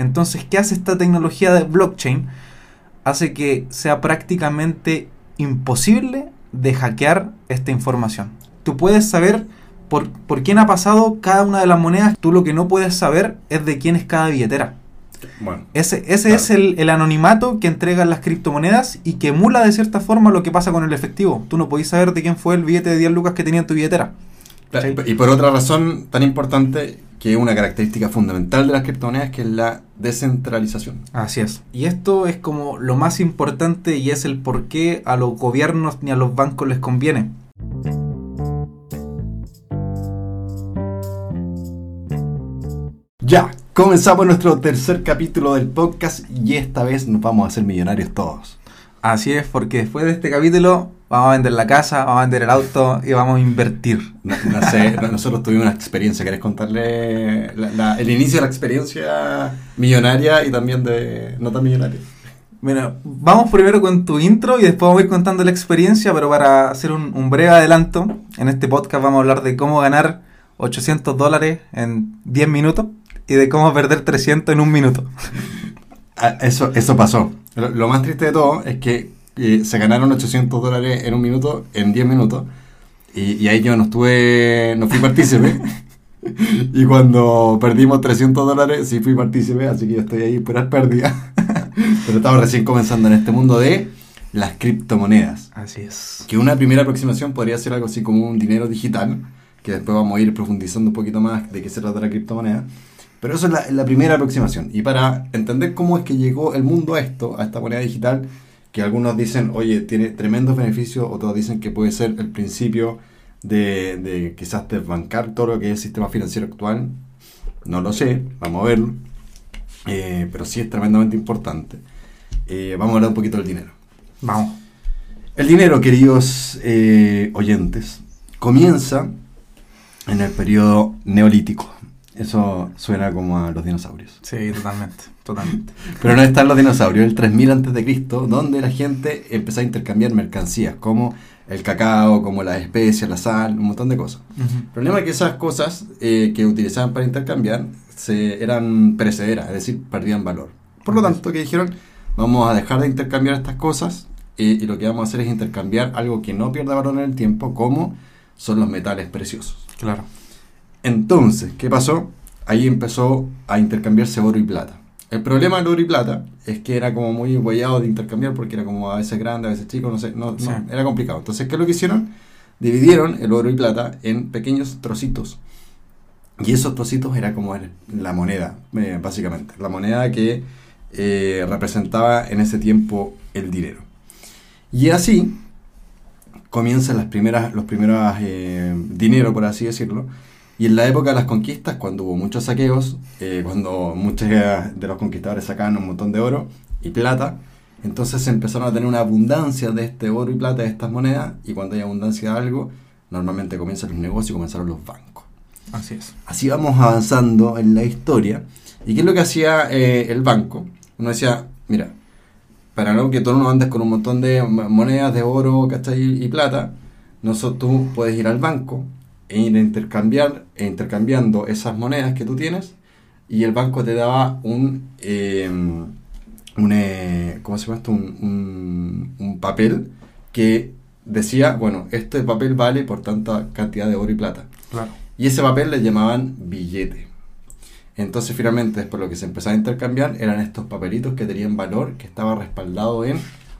Entonces, ¿qué hace esta tecnología de blockchain? Hace que sea prácticamente imposible de hackear esta información. Tú puedes saber por, por quién ha pasado cada una de las monedas. Tú lo que no puedes saber es de quién es cada billetera. Bueno, Ese, ese Claro. es el, el anonimato que entregan las criptomonedas y que emula de cierta forma lo que pasa con el efectivo. Tú no podés saber de quién fue el billete de 10 lucas que tenía en tu billetera. y por otra razón tan importante que es una característica fundamental de las criptomonedas que es la descentralización. Así es. Y esto es como lo más importante y es el por qué a los gobiernos ni a los bancos les conviene. Ya, comenzamos nuestro tercer capítulo del podcast y esta vez nos vamos a hacer millonarios todos. Así es, porque después de este capítulo vamos a vender la casa, vamos a vender el auto y vamos a invertir. No, no sé, no- nosotros tuvimos una experiencia. ¿Querés contarle la- la- el inicio de la experiencia millonaria y también de no tan millonaria? Mira, vamos primero con tu intro y después vamos a ir contando la experiencia, pero para hacer un, un breve adelanto, en este podcast vamos a hablar de cómo ganar 800 dólares en 10 minutos y de cómo perder 300 en un minuto. Ah, Eso, eso pasó. Lo, lo más triste de todo es que eh, se ganaron 800 dólares en un minuto, en 10 minutos. Y, y ahí yo no estuve, no fui partícipe. y cuando perdimos 300 dólares, sí fui partícipe, así que yo estoy ahí por pérdida. Pero estamos recién comenzando en este mundo de las criptomonedas. Así es. Que una primera aproximación podría ser algo así como un dinero digital, que después vamos a ir profundizando un poquito más de qué se trata la criptomoneda. Pero eso es la, la primera aproximación. Y para entender cómo es que llegó el mundo a esto, a esta moneda digital, que algunos dicen, oye, tiene tremendos beneficios, otros dicen que puede ser el principio de, de quizás desbancar todo lo que es el sistema financiero actual. No lo sé, vamos a verlo. Eh, pero sí es tremendamente importante. Eh, vamos a hablar un poquito del dinero. Vamos. El dinero, queridos eh, oyentes, comienza en el periodo neolítico. Eso suena como a los dinosaurios. Sí, totalmente, totalmente. Pero no están los dinosaurios, el 3000 antes de Cristo, donde la gente empezó a intercambiar mercancías, como el cacao, como las especias, la sal, un montón de cosas. El problema es que esas cosas eh, que utilizaban para intercambiar se, eran perecederas, es decir, perdían valor. Por lo tanto, que dijeron, vamos a dejar de intercambiar estas cosas eh, y lo que vamos a hacer es intercambiar algo que no pierda valor en el tiempo, como son los metales preciosos. Claro. Entonces, ¿qué pasó? Ahí empezó a intercambiarse oro y plata. El problema del oro y plata es que era como muy huellado de intercambiar porque era como a veces grande, a veces chico, no sé, no, no, era complicado. Entonces, ¿qué es lo que hicieron? Dividieron el oro y plata en pequeños trocitos. Y esos trocitos era como el- la moneda, eh, básicamente. La moneda que eh, representaba en ese tiempo el dinero. Y así comienzan las primeras, los primeros eh, dinero, por así decirlo. Y en la época de las conquistas, cuando hubo muchos saqueos, eh, cuando muchos de los conquistadores sacaban un montón de oro y plata, entonces empezaron a tener una abundancia de este oro y plata, de estas monedas, y cuando hay abundancia de algo, normalmente comienzan los negocios y comenzaron los bancos. Así es. Así vamos avanzando en la historia. ¿Y qué es lo que hacía eh, el banco? Uno decía, mira, para no que tú no andes con un montón de monedas de oro, ¿cachai? Y plata, nosotros tú puedes ir al banco e ir a intercambiar, e intercambiando esas monedas que tú tienes, y el banco te daba un, eh, un eh, ¿cómo se llama esto? Un, un- un papel que decía, bueno, este papel vale por tanta cantidad de oro y plata. Claro. Y ese papel le llamaban billete. Entonces finalmente después lo que se empezaba a intercambiar eran estos papelitos que tenían valor, que estaba respaldado en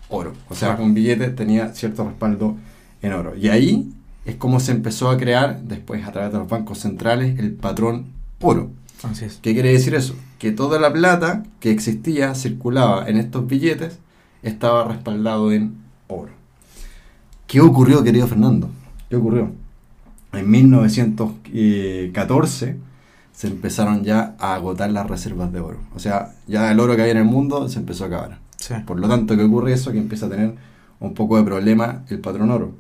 oro. O sea, Claro. un billete tenía cierto respaldo en oro. Y ahí es como se empezó a crear, después a través de los bancos centrales, el patrón oro. Así es. ¿Qué quiere decir eso? Que toda la plata que existía, circulaba en estos billetes, estaba respaldado en oro. ¿Qué ocurrió, querido Fernando? ¿Qué ocurrió? En 1914 se empezaron ya a agotar las reservas de oro. O sea, ya el oro que había en el mundo se empezó a acabar. Sí. Por lo tanto, ¿qué ocurre eso? Que empieza a tener un poco de problema el patrón oro.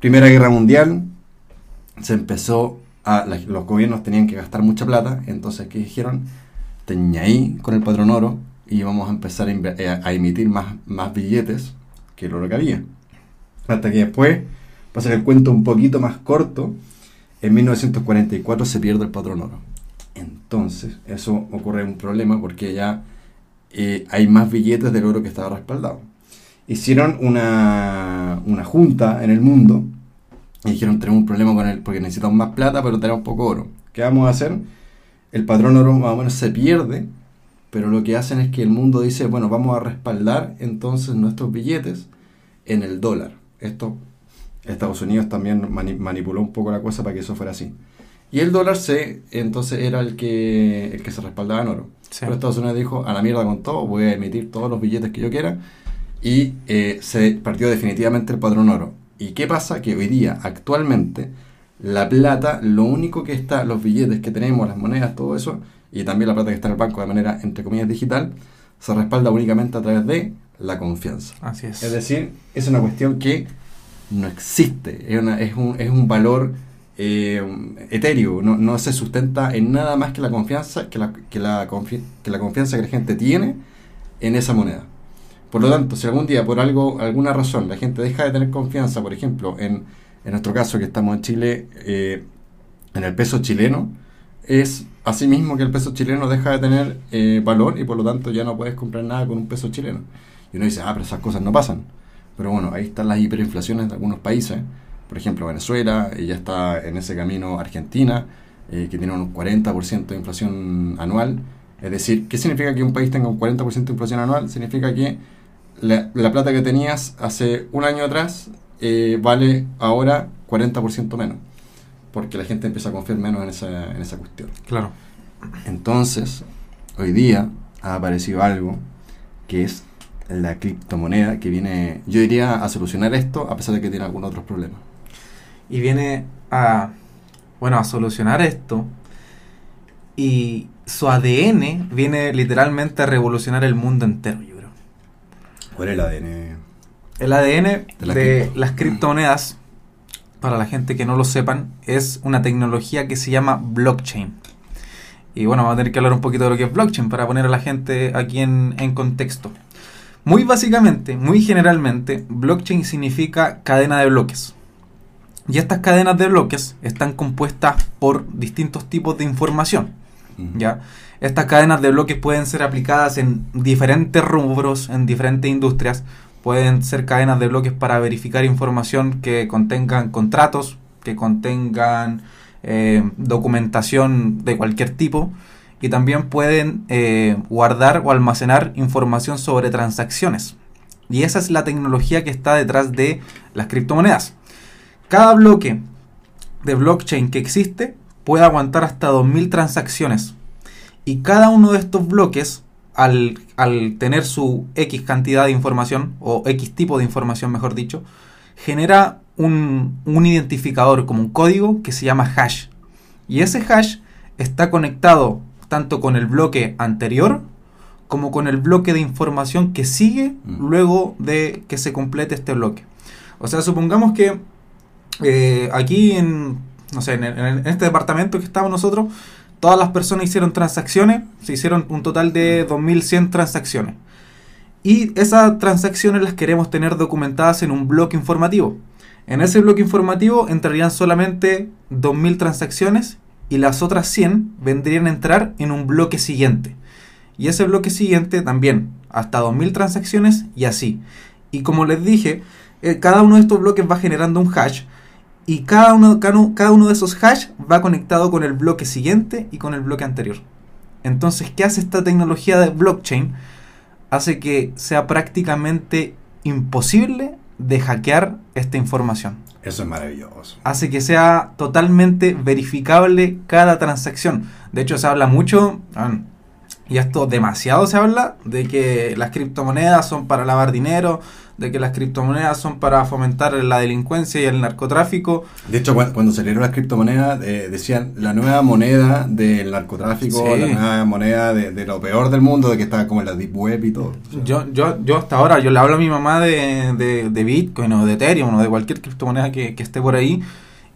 Primera Guerra Mundial, se empezó a... los gobiernos tenían que gastar mucha plata, entonces, ¿qué dijeron? Teña ahí con el patrón oro y vamos a empezar a, eh, emitir más, más billetes que el oro que había. Hasta que después, para hacer el cuento un poquito más corto, en 1944 se pierde el patrón oro. Entonces, eso ocurre un problema porque ya eh, hay más billetes del oro que estaba respaldado. Hicieron una, una junta en el mundo y dijeron, tenemos un problema con él porque necesitamos más plata, pero tenemos poco oro. ¿Qué vamos a hacer? El patrón oro más o menos se pierde, pero lo que hacen es que el mundo dice, bueno, vamos a respaldar entonces nuestros billetes en el dólar. Esto, Estados Unidos también manipuló un poco la cosa para que eso fuera así. Y el dólar se, entonces era el que, el que se respaldaba en oro. Pero Estados Unidos dijo, a la mierda con todo, voy a emitir todos los billetes que yo quiera. Y eh, se partió definitivamente el patrón oro. ¿Y qué pasa? Que hoy día, actualmente, la plata, lo único que está, los billetes que tenemos, las monedas, todo eso, y también la plata que está en el banco de manera, entre comillas, digital, se respalda únicamente a través de la confianza. Así es. Es decir, es una cuestión que no existe, es, una, es, un, es un valor eh, etéreo, no, no, se sustenta en nada más que la confianza que la, que, la que la confianza que la gente tiene en esa moneda. Por lo tanto, si algún día por algo, alguna razón la gente deja de tener confianza, por ejemplo, en, en nuestro caso que estamos en Chile, eh, en el peso chileno, es así mismo que el peso chileno deja de tener eh, valor y por lo tanto ya no puedes comprar nada con un peso chileno. Y uno dice, ah, pero esas cosas no pasan. Pero bueno, ahí están las hiperinflaciones de algunos países. Por ejemplo, Venezuela, y ya está en ese camino Argentina, eh, que tiene un 40% de inflación anual. Es decir, ¿qué significa que un país tenga un 40% de inflación anual? Significa que la, plata que tenías hace un año atrás eh, vale ahora 40% menos porque la gente empieza a confiar menos en esa, en esa cuestión. Claro. Entonces, hoy día ha aparecido algo que es la criptomoneda que viene, yo diría, a solucionar esto a pesar de que tiene algunos otros problemas. Y viene a, bueno, a solucionar esto y su ADN viene literalmente a revolucionar el mundo entero. ¿Cuál es el ADN? El ADN de las criptomonedas para la gente que no lo sepan, es una tecnología que se llama blockchain. Y bueno, vamos a tener que hablar un poquito de lo que es blockchain para poner a la gente aquí en, en contexto. Muy básicamente, muy generalmente, blockchain significa cadena de bloques. Y estas cadenas de bloques están compuestas por distintos tipos de información. ¿Ya? Estas cadenas de bloques pueden ser aplicadas en diferentes rubros, en diferentes industrias. Pueden ser cadenas de bloques para verificar información que contengan contratos, que contengan eh, documentación de cualquier tipo. Y también pueden eh, guardar o almacenar información sobre transacciones. Y esa es la tecnología que está detrás de las criptomonedas. Cada bloque de blockchain que existe puede aguantar hasta 2.000 transacciones. Y cada uno de estos bloques al, tener su X cantidad de información, o X tipo de información, mejor dicho, genera un, un identificador como un código que se llama hash. Y ese hash está conectado tanto con el bloque anterior como con el bloque de información que sigue mm. luego de que se complete este bloque. O sea, supongamos que eh, aquí en, no sé, en, en, este departamento que estamos nosotros, Todas las personas hicieron transacciones, se hicieron un total de 2100 transacciones. Y esas transacciones las queremos tener documentadas en un bloque informativo. En ese bloque informativo entrarían solamente 2000 transacciones y las otras 100 vendrían a entrar en un bloque siguiente. Y ese bloque siguiente también, hasta 2000 transacciones y así. Y como les dije, eh, cada uno de estos bloques va generando un hash y cada uno, cada uno de esos hash va conectado con el bloque siguiente y con el bloque anterior. Entonces, ¿qué hace esta tecnología de blockchain? Hace que sea prácticamente imposible de hackear esta información. Eso es maravilloso. Hace que sea totalmente verificable cada transacción. De hecho, se habla mucho, y esto demasiado se habla, de que las criptomonedas son para lavar dinero, de que las criptomonedas son para fomentar la delincuencia y el narcotráfico. De hecho, cuando, salieron las criptomonedas, eh, decían la nueva moneda del narcotráfico, la nueva moneda de, lo peor del mundo, de que estaba como en la deep web y todo. Yo, yo, yo hasta ahora, yo le hablo a mi mamá de, de, Bitcoin o de Ethereum o de cualquier criptomoneda que, que esté por ahí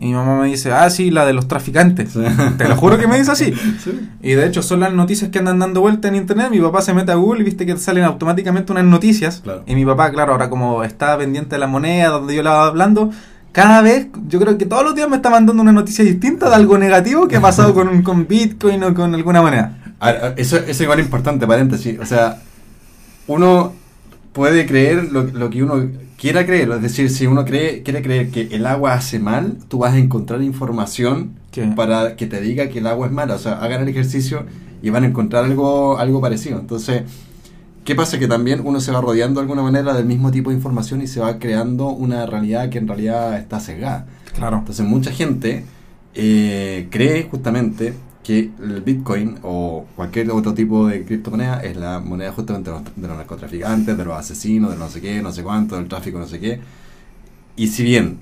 y mi mamá me dice, ah, sí, la de los traficantes. Te lo juro que me dice así. Y de hecho son las noticias que andan dando vuelta en internet. Mi papá se mete a Google y viste que salen automáticamente unas noticias. Y mi papá, claro, ahora como está pendiente de la moneda donde yo la estaba hablando, cada vez, yo creo que todos los días me está mandando una noticia distinta de algo negativo que ha pasado con, con Bitcoin o con alguna moneda. Ver, eso, eso es igual importante, paréntesis. O sea, uno puede creer lo, lo que uno quiera creer. Es decir, si uno cree, quiere creer que el agua hace mal, tú vas a encontrar información ¿Qué? para que te diga que el agua es mala. O sea, hagan el ejercicio y van a encontrar algo, algo parecido. Entonces, ¿qué pasa? Que también uno se va rodeando de alguna manera del mismo tipo de información y se va creando una realidad que en realidad está sesgada. Claro. Entonces mucha gente eh, cree justamente que el Bitcoin o cualquier otro tipo de criptomoneda es la moneda justamente de los, de los narcotraficantes, de los asesinos, de no sé qué, no sé cuánto, del tráfico, no sé qué. Y si bien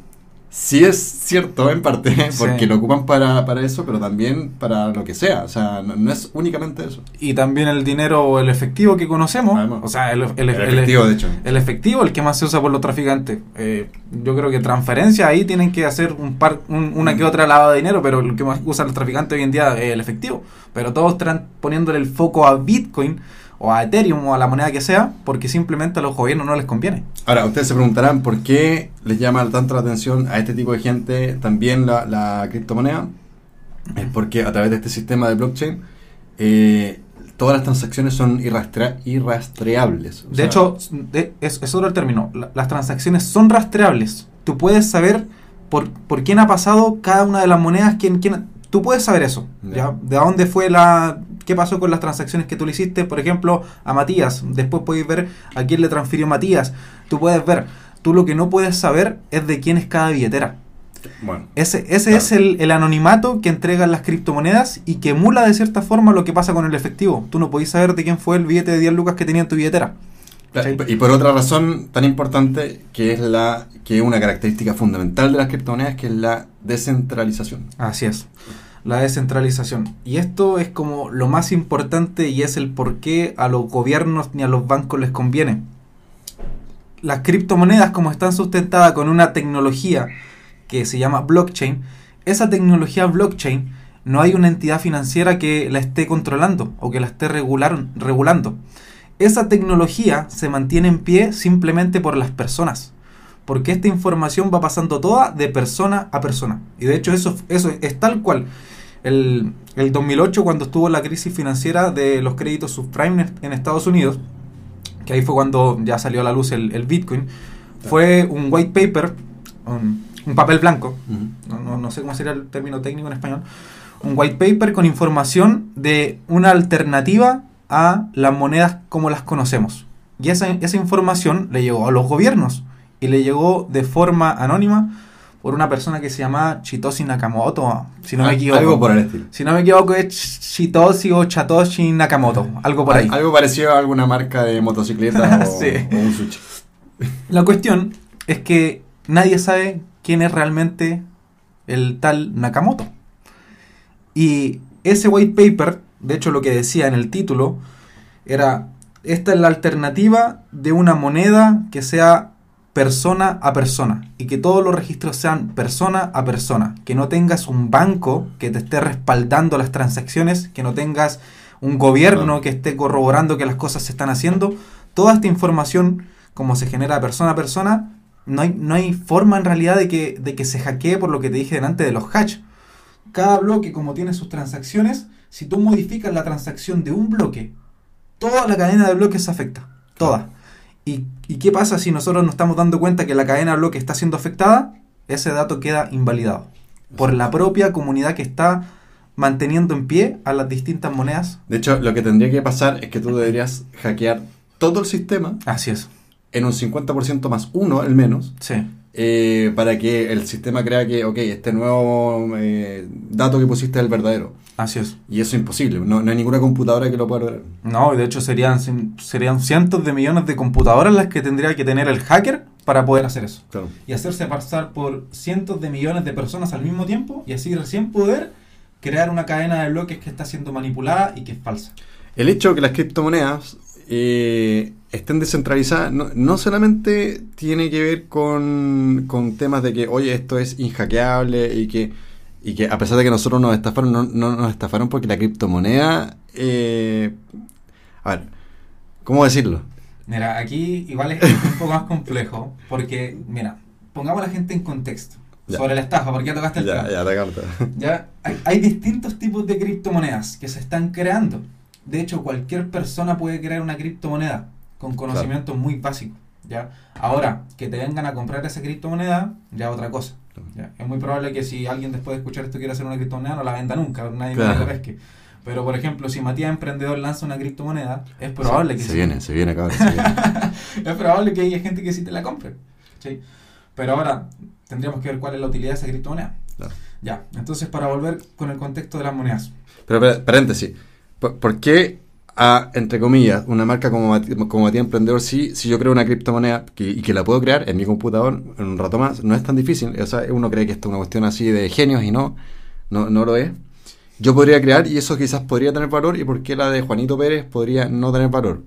sí es cierto en parte, porque Sí. lo ocupan para, para eso, pero también para lo que sea. O sea, no, no es únicamente eso. Y también el dinero o el efectivo que conocemos. Además. o sea, el, el- El el- efectivo, de hecho. el efectivo, el que más se usa por los traficantes. Eh, yo creo que transferencias ahí tienen que hacer un par, un- una que otra lavada de dinero, pero lo que más usan los traficantes hoy en día es el efectivo. Pero todos están poniéndole el foco a Bitcoin o a Ethereum o a la moneda que sea, porque simplemente a los gobiernos no les conviene. Ahora, ustedes se preguntarán por qué les llama tanto la atención a este tipo de gente también la, la criptomoneda. Es porque a través de este sistema de blockchain, eh, todas las transacciones son irrastra- irrastreables. O De sea, hecho, de- es, es otro el término. La- las transacciones son rastreables. Tú puedes saber por, por quién ha pasado cada una de las monedas, quién, quién, tú puedes saber eso. ¿ya? De dónde fue la... ¿Qué pasó con las transacciones que tú le hiciste? Por ejemplo, a Matías. Después puedes ver a quién le transfirió Matías. Tú puedes ver. Tú lo que no puedes saber es de quién es cada billetera. bueno, Ese, ese Claro. es el, el anonimato que entregan las criptomonedas y que emula de cierta forma lo que pasa con el efectivo. Tú no podés saber de quién fue el billete de 10 lucas que tenía en tu billetera. y por otra razón tan importante que es la que es una característica fundamental de las criptomonedas, que es la descentralización. Así es. La descentralización. Y esto es como lo más importante y es el por qué a los gobiernos ni a los bancos les conviene. Las criptomonedas, como están sustentadas con una tecnología que se llama blockchain, esa tecnología blockchain no hay una entidad financiera que la esté controlando o que la esté regular- regulando. Esa tecnología se mantiene en pie simplemente por las personas porque esta información va pasando toda de persona a persona. Y de hecho eso, eso es tal cual. El, el 2008, cuando estuvo la crisis financiera de los créditos subprime en, Estados Unidos, que ahí fue cuando ya salió a la luz el, el Bitcoin, fue un white paper, un, un papel blanco, no, no- no sé cómo sería el término técnico en español, un white paper con información de una alternativa a las monedas como las conocemos. Y esa, esa información le llegó a los gobiernos y le llegó de forma anónima por una persona que se llama Chitoshi Nakamoto, si no me Al- equivoco. Algo por el estilo. Si no me equivoco es Ch- Chitoshi o Chatoshi Nakamoto, algo por ahí. Algo parecido a alguna marca de motocicleta o, Sí. o un sushi. La cuestión es que nadie sabe quién es realmente el tal Nakamoto. Y ese white paper, de hecho lo que decía en el título, era, esta es la alternativa de una moneda que sea persona a persona y que todos los registros sean persona a persona, que no tengas un banco que te esté respaldando las transacciones, que no tengas un gobierno que esté corroborando que las cosas se están haciendo. Toda esta información, como se genera persona a persona, no hay, no hay forma en realidad de que, de que se hackee por lo que te dije delante de los hatch. Cada bloque, como tiene sus transacciones, si tú modificas la transacción de un bloque, toda la cadena de bloques se afecta. Toda. ¿Y, ¿Y qué pasa si nosotros nos estamos dando cuenta que la cadena de bloques está siendo afectada? Ese dato queda invalidado por la propia comunidad que está manteniendo en pie a las distintas monedas. De hecho, lo que tendría que pasar es que tú deberías hackear todo el sistema Así es. en un 50% más uno, al menos, Sí. Eh, para que el sistema crea que, ok, este nuevo eh, dato que pusiste es el verdadero. Así es. Y eso es imposible. No, no hay ninguna computadora que lo pueda lograr. No, de hecho serían, serían cientos de millones de computadoras las que tendría que tener el hacker para poder hacer eso. Claro. Y hacerse pasar por cientos de millones de personas al mismo tiempo y así recién poder crear una cadena de bloques que está siendo manipulada y que es falsa. El hecho de que las criptomonedas eh, estén descentralizadas no, no solamente tiene que ver con, con temas de que, oye, esto es inhackeable y que, y que a pesar de que nosotros nos estafaron, no, no nos estafaron porque la criptomoneda... eh, a ver, ¿cómo decirlo? Mira, aquí igual es un poco más complejo porque, mira, pongamos a la gente en contexto Ya. sobre la estafa, porque ya tocaste el Ya, tema. ya, te. Ya, hay, hay distintos tipos de criptomonedas que se están creando. De hecho, cualquier persona puede crear una criptomoneda con conocimientos muy básicos. ¿ya? Ahora, que te vengan a comprar esa criptomoneda, ya otra cosa. ¿ya? Es muy probable que si alguien después de escuchar esto quiera hacer una criptomoneda, no la venda nunca, nadie Claro. la pesque. Pero, por ejemplo, si Matías Emprendedor lanza una criptomoneda, es probable que se sí. viene, se viene, cabrón. se viene. es probable que haya gente que sí te la compre. Pero ahora tendríamos que ver cuál es la utilidad de esa criptomoneda. Claro. Ya, entonces para volver con el contexto de las monedas. Pero, pero, paréntesis. ¿Por, por qué, a, entre comillas, una marca como, como Matías Emprendedor, sí, si yo creo una criptomoneda que, y que la puedo crear en mi computador en un rato más, no es tan difícil? O sea, uno cree que esto es una cuestión así de genios y no, no, no lo es. Yo podría crear y eso quizás podría tener valor y por qué la de Juanito Pérez podría no tener valor.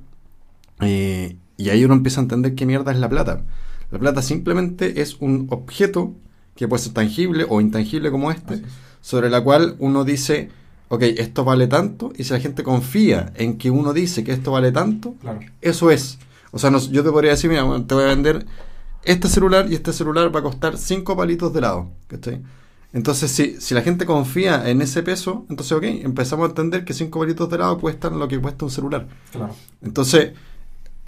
Eh, y ahí uno empieza a entender qué mierda es la plata. La plata simplemente es un objeto que puede ser tangible o intangible como este, es. sobre la cual uno dice, ok, esto vale tanto, y si la gente confía en que uno dice que esto vale tanto, Claro. eso es. O sea, no- yo te podría decir, mira, bueno, te voy a vender este celular y este celular va a costar 5 palitos de helado. ¿cachai? Entonces, si, si la gente confía en ese peso, entonces, ok, empezamos a entender que 5 palitos de helado cuestan lo que cuesta un celular. Claro. Entonces,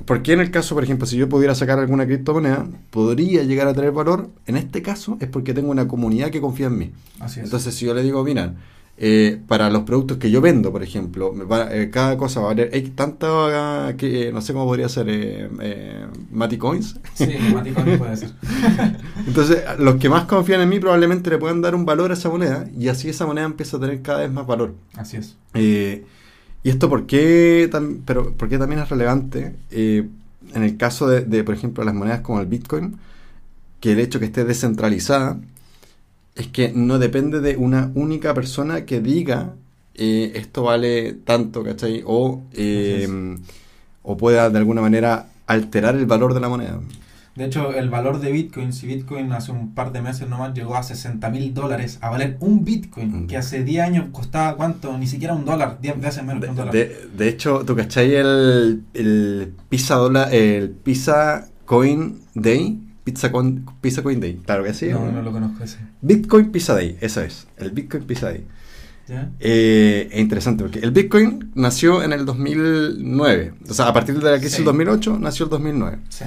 ¿por qué en el caso, por ejemplo, si yo pudiera sacar alguna criptomoneda, podría llegar a tener valor? En este caso es porque tengo una comunidad que confía en mí. Así es. Entonces, si yo le digo, mira, eh, para los productos que yo vendo, por ejemplo, me va- eh, cada cosa va a valer hay tanta ah, que eh, no sé cómo podría ser eh, eh, Mati Coins. sí, Maticón puede ser. Entonces, los que más confían en mí probablemente le puedan dar un valor a esa moneda y así esa moneda empieza a tener cada vez más valor. Así es. ¿Y esto por qué, pero, por qué también es relevante? En el caso de, de, por ejemplo, las monedas como el Bitcoin, que el hecho que esté descentralizada es que no depende de una única persona que diga eh, esto vale tanto, ¿cachai? O, eh, o pueda de alguna manera alterar el valor de la moneda. De hecho, el valor de Bitcoin, si Bitcoin hace un par de meses nomás llegó a 60 mil dólares a valer un Bitcoin, Mm. que hace 10 años costaba cuánto, ni siquiera un dólar, 10 veces menos De, que un dólar. de- de hecho, ¿tú cachai el, el Pizza dólar, el Pizza Coin Day? Pizza, Coin- Pizza Coin Day, claro que sí. no, ¿o no lo conozco ese. Bitcoin Pizza Day, eso es, el Bitcoin Pizza Day. ¿Ya? Eh, es interesante porque el Bitcoin nació en el 2009, o sea, a partir de la crisis Sí. del 2008 nació el 2009. Sí.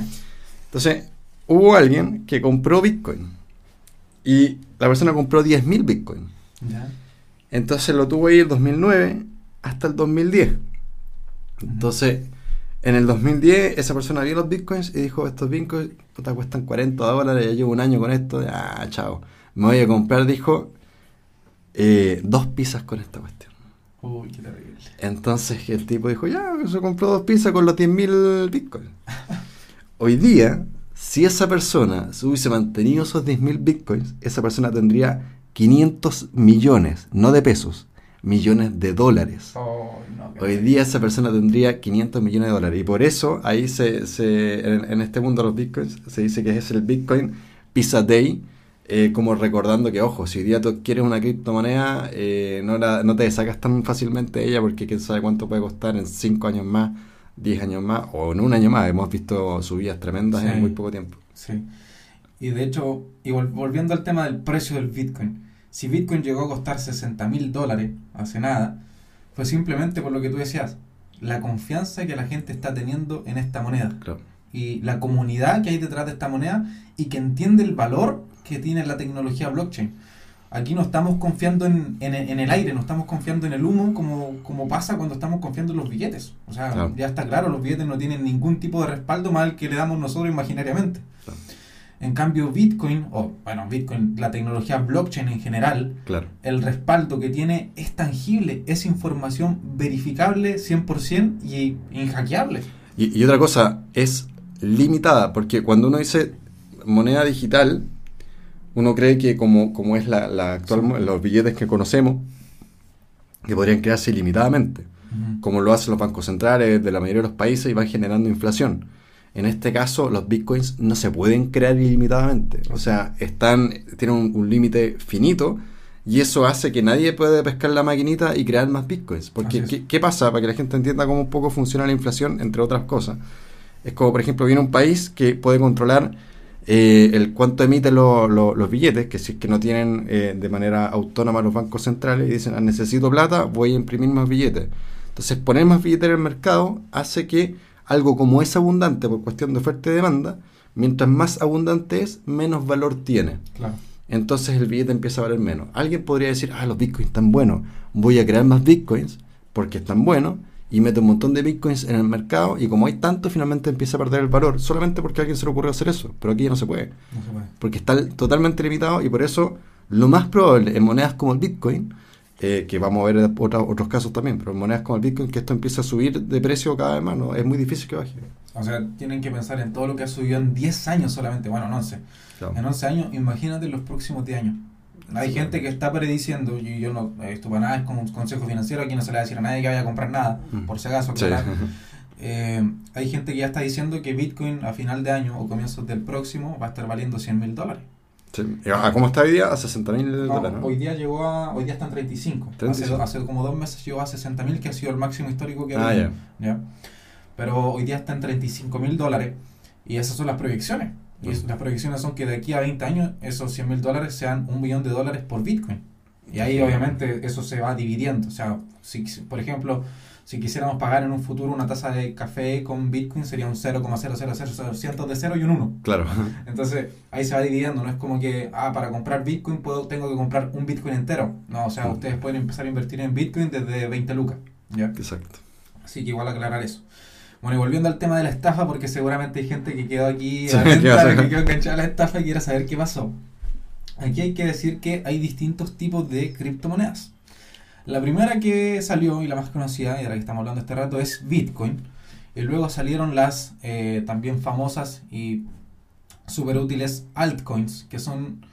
Entonces, hubo alguien que compró Bitcoin y la persona compró 10.000 Bitcoin. ¿Ya? Entonces lo tuvo ahí el 2009 hasta el 2010. Entonces, en el 2010 esa persona vio los bitcoins y dijo, estos bitcoins puta, cuestan 40 dólares, ya llevo un año con esto, ah, chao. Me voy a comprar, dijo, eh, dos pizzas con esta cuestión. Uy, qué terrible. Entonces el tipo dijo, ya, se compró dos pizzas con los 10.000 bitcoins. Hoy día, si esa persona se hubiese mantenido esos 10.000 bitcoins, esa persona tendría 500 millones, no de pesos, millones de dólares. Oh, no, Hoy día esa persona tendría 500 millones de dólares. Y por eso, ahí se, se en, en este mundo de los bitcoins, se dice que es el Bitcoin Pizza Day, eh, como recordando que, ojo, si hoy día tú quieres una criptomoneda, eh, no, la- no te sacas tan fácilmente de ella porque quién sabe cuánto puede costar en 5 años más, 10 años más o en un año más. Hemos visto subidas tremendas Sí. en muy poco tiempo. Sí. Y de hecho, y vol- volviendo al tema del precio del Bitcoin, si Bitcoin llegó a costar 60 mil dólares hace nada, fue simplemente por lo que tú decías, la confianza que la gente está teniendo en esta moneda Claro. y la comunidad que hay detrás de esta moneda y que entiende el valor que tiene la tecnología blockchain. Aquí no estamos confiando en, en- en el aire, no estamos confiando en el humo como, como pasa cuando estamos confiando en los billetes. O sea, Claro. ya está claro, los billetes no tienen ningún tipo de respaldo más el que le damos nosotros imaginariamente. Claro. En cambio, Bitcoin, o bueno, Bitcoin, la tecnología blockchain en general, Claro. el respaldo que tiene es tangible, es información verificable 100% y inhackeable. Y, y otra cosa, es limitada, porque cuando uno dice moneda digital, uno cree que como, como es la, la actual, los billetes que conocemos, que podrían crearse ilimitadamente, como lo hacen los bancos centrales de la mayoría de los países y van generando inflación. En este caso, los bitcoins no se pueden crear ilimitadamente. O sea, están, tienen un, un límite finito y eso hace que nadie pueda pescar la maquinita y crear más bitcoins. Porque. ¿qué, qué pasa? Para que la gente entienda cómo un poco funciona la inflación, entre otras cosas. Es como, por ejemplo, viene un país que puede controlar eh, el cuánto emiten lo- lo- los billetes, que si es que no tienen eh, de manera autónoma los bancos centrales y dicen, "Ah, necesito plata, voy a imprimir más billetes. Entonces, poner más billetes en el mercado hace que algo como es abundante por cuestión de oferta y demanda, mientras más abundante es, menos valor tiene. Claro. Entonces el billete empieza a valer menos. Alguien podría decir, ah, los bitcoins están buenos, voy a crear más bitcoins porque están buenos y meto un montón de bitcoins en el mercado y como hay tanto, finalmente empieza a perder el valor solamente porque a alguien se le ocurrió hacer eso. Pero aquí ya no se puede, No se puede. porque está totalmente limitado y por eso lo más probable en monedas como el bitcoin, eh, que vamos a ver otra- otros casos también, pero en monedas como el bitcoin, que esto empieza a subir de precio cada vez más, ¿no? es muy difícil que baje. O sea, tienen que pensar en todo lo que ha subido en 10 años solamente, bueno, en 11. En 11 años, imagínate los próximos 10 años. Hay Sí. gente que está prediciendo, y yo no, esto para nada es como un consejo financiero, aquí no se le va a decir a nadie que vaya a comprar nada, Mm. por si acaso, Sí. Eh, hay gente que ya está diciendo que Bitcoin a final de año o comienzos del próximo va a estar valiendo 100 mil dólares. Sí. ¿A cómo está hoy día? A 60 mil dólares, ¿no? Hoy día llegó a, hoy día está en 35. 35. Hace, hace como dos meses llegó a 60 mil, que ha sido el máximo histórico que ha Ah. Pero hoy día está en 35 mil dólares y esas son las proyecciones. Y es- las proyecciones son que de aquí a 20 años esos 100 mil dólares sean un millón de dólares por Bitcoin. Y ahí obviamente eso se va dividiendo. O sea, si- por ejemplo, si quisiéramos pagar en un futuro una taza de café con Bitcoin sería un 0,000 cientos de cero y un 1. Claro. Entonces ahí se va dividiendo, no es como que, ah, para comprar Bitcoin puedo, tengo que comprar un Bitcoin entero. No, o sea, Mm. ustedes pueden empezar a invertir en Bitcoin desde 20 lucas. ¿ya? Exacto. Así que igual aclarar eso. Bueno, y volviendo al tema de la estafa, porque seguramente hay gente que quedó aquí Sí, que quedó enganchada a la estafa y quiere saber qué pasó. Aquí hay que decir que hay distintos tipos de criptomonedas. La primera que salió y la más conocida, y de la que estamos hablando este rato, es Bitcoin. Y luego salieron las eh, también famosas y súper útiles altcoins, que son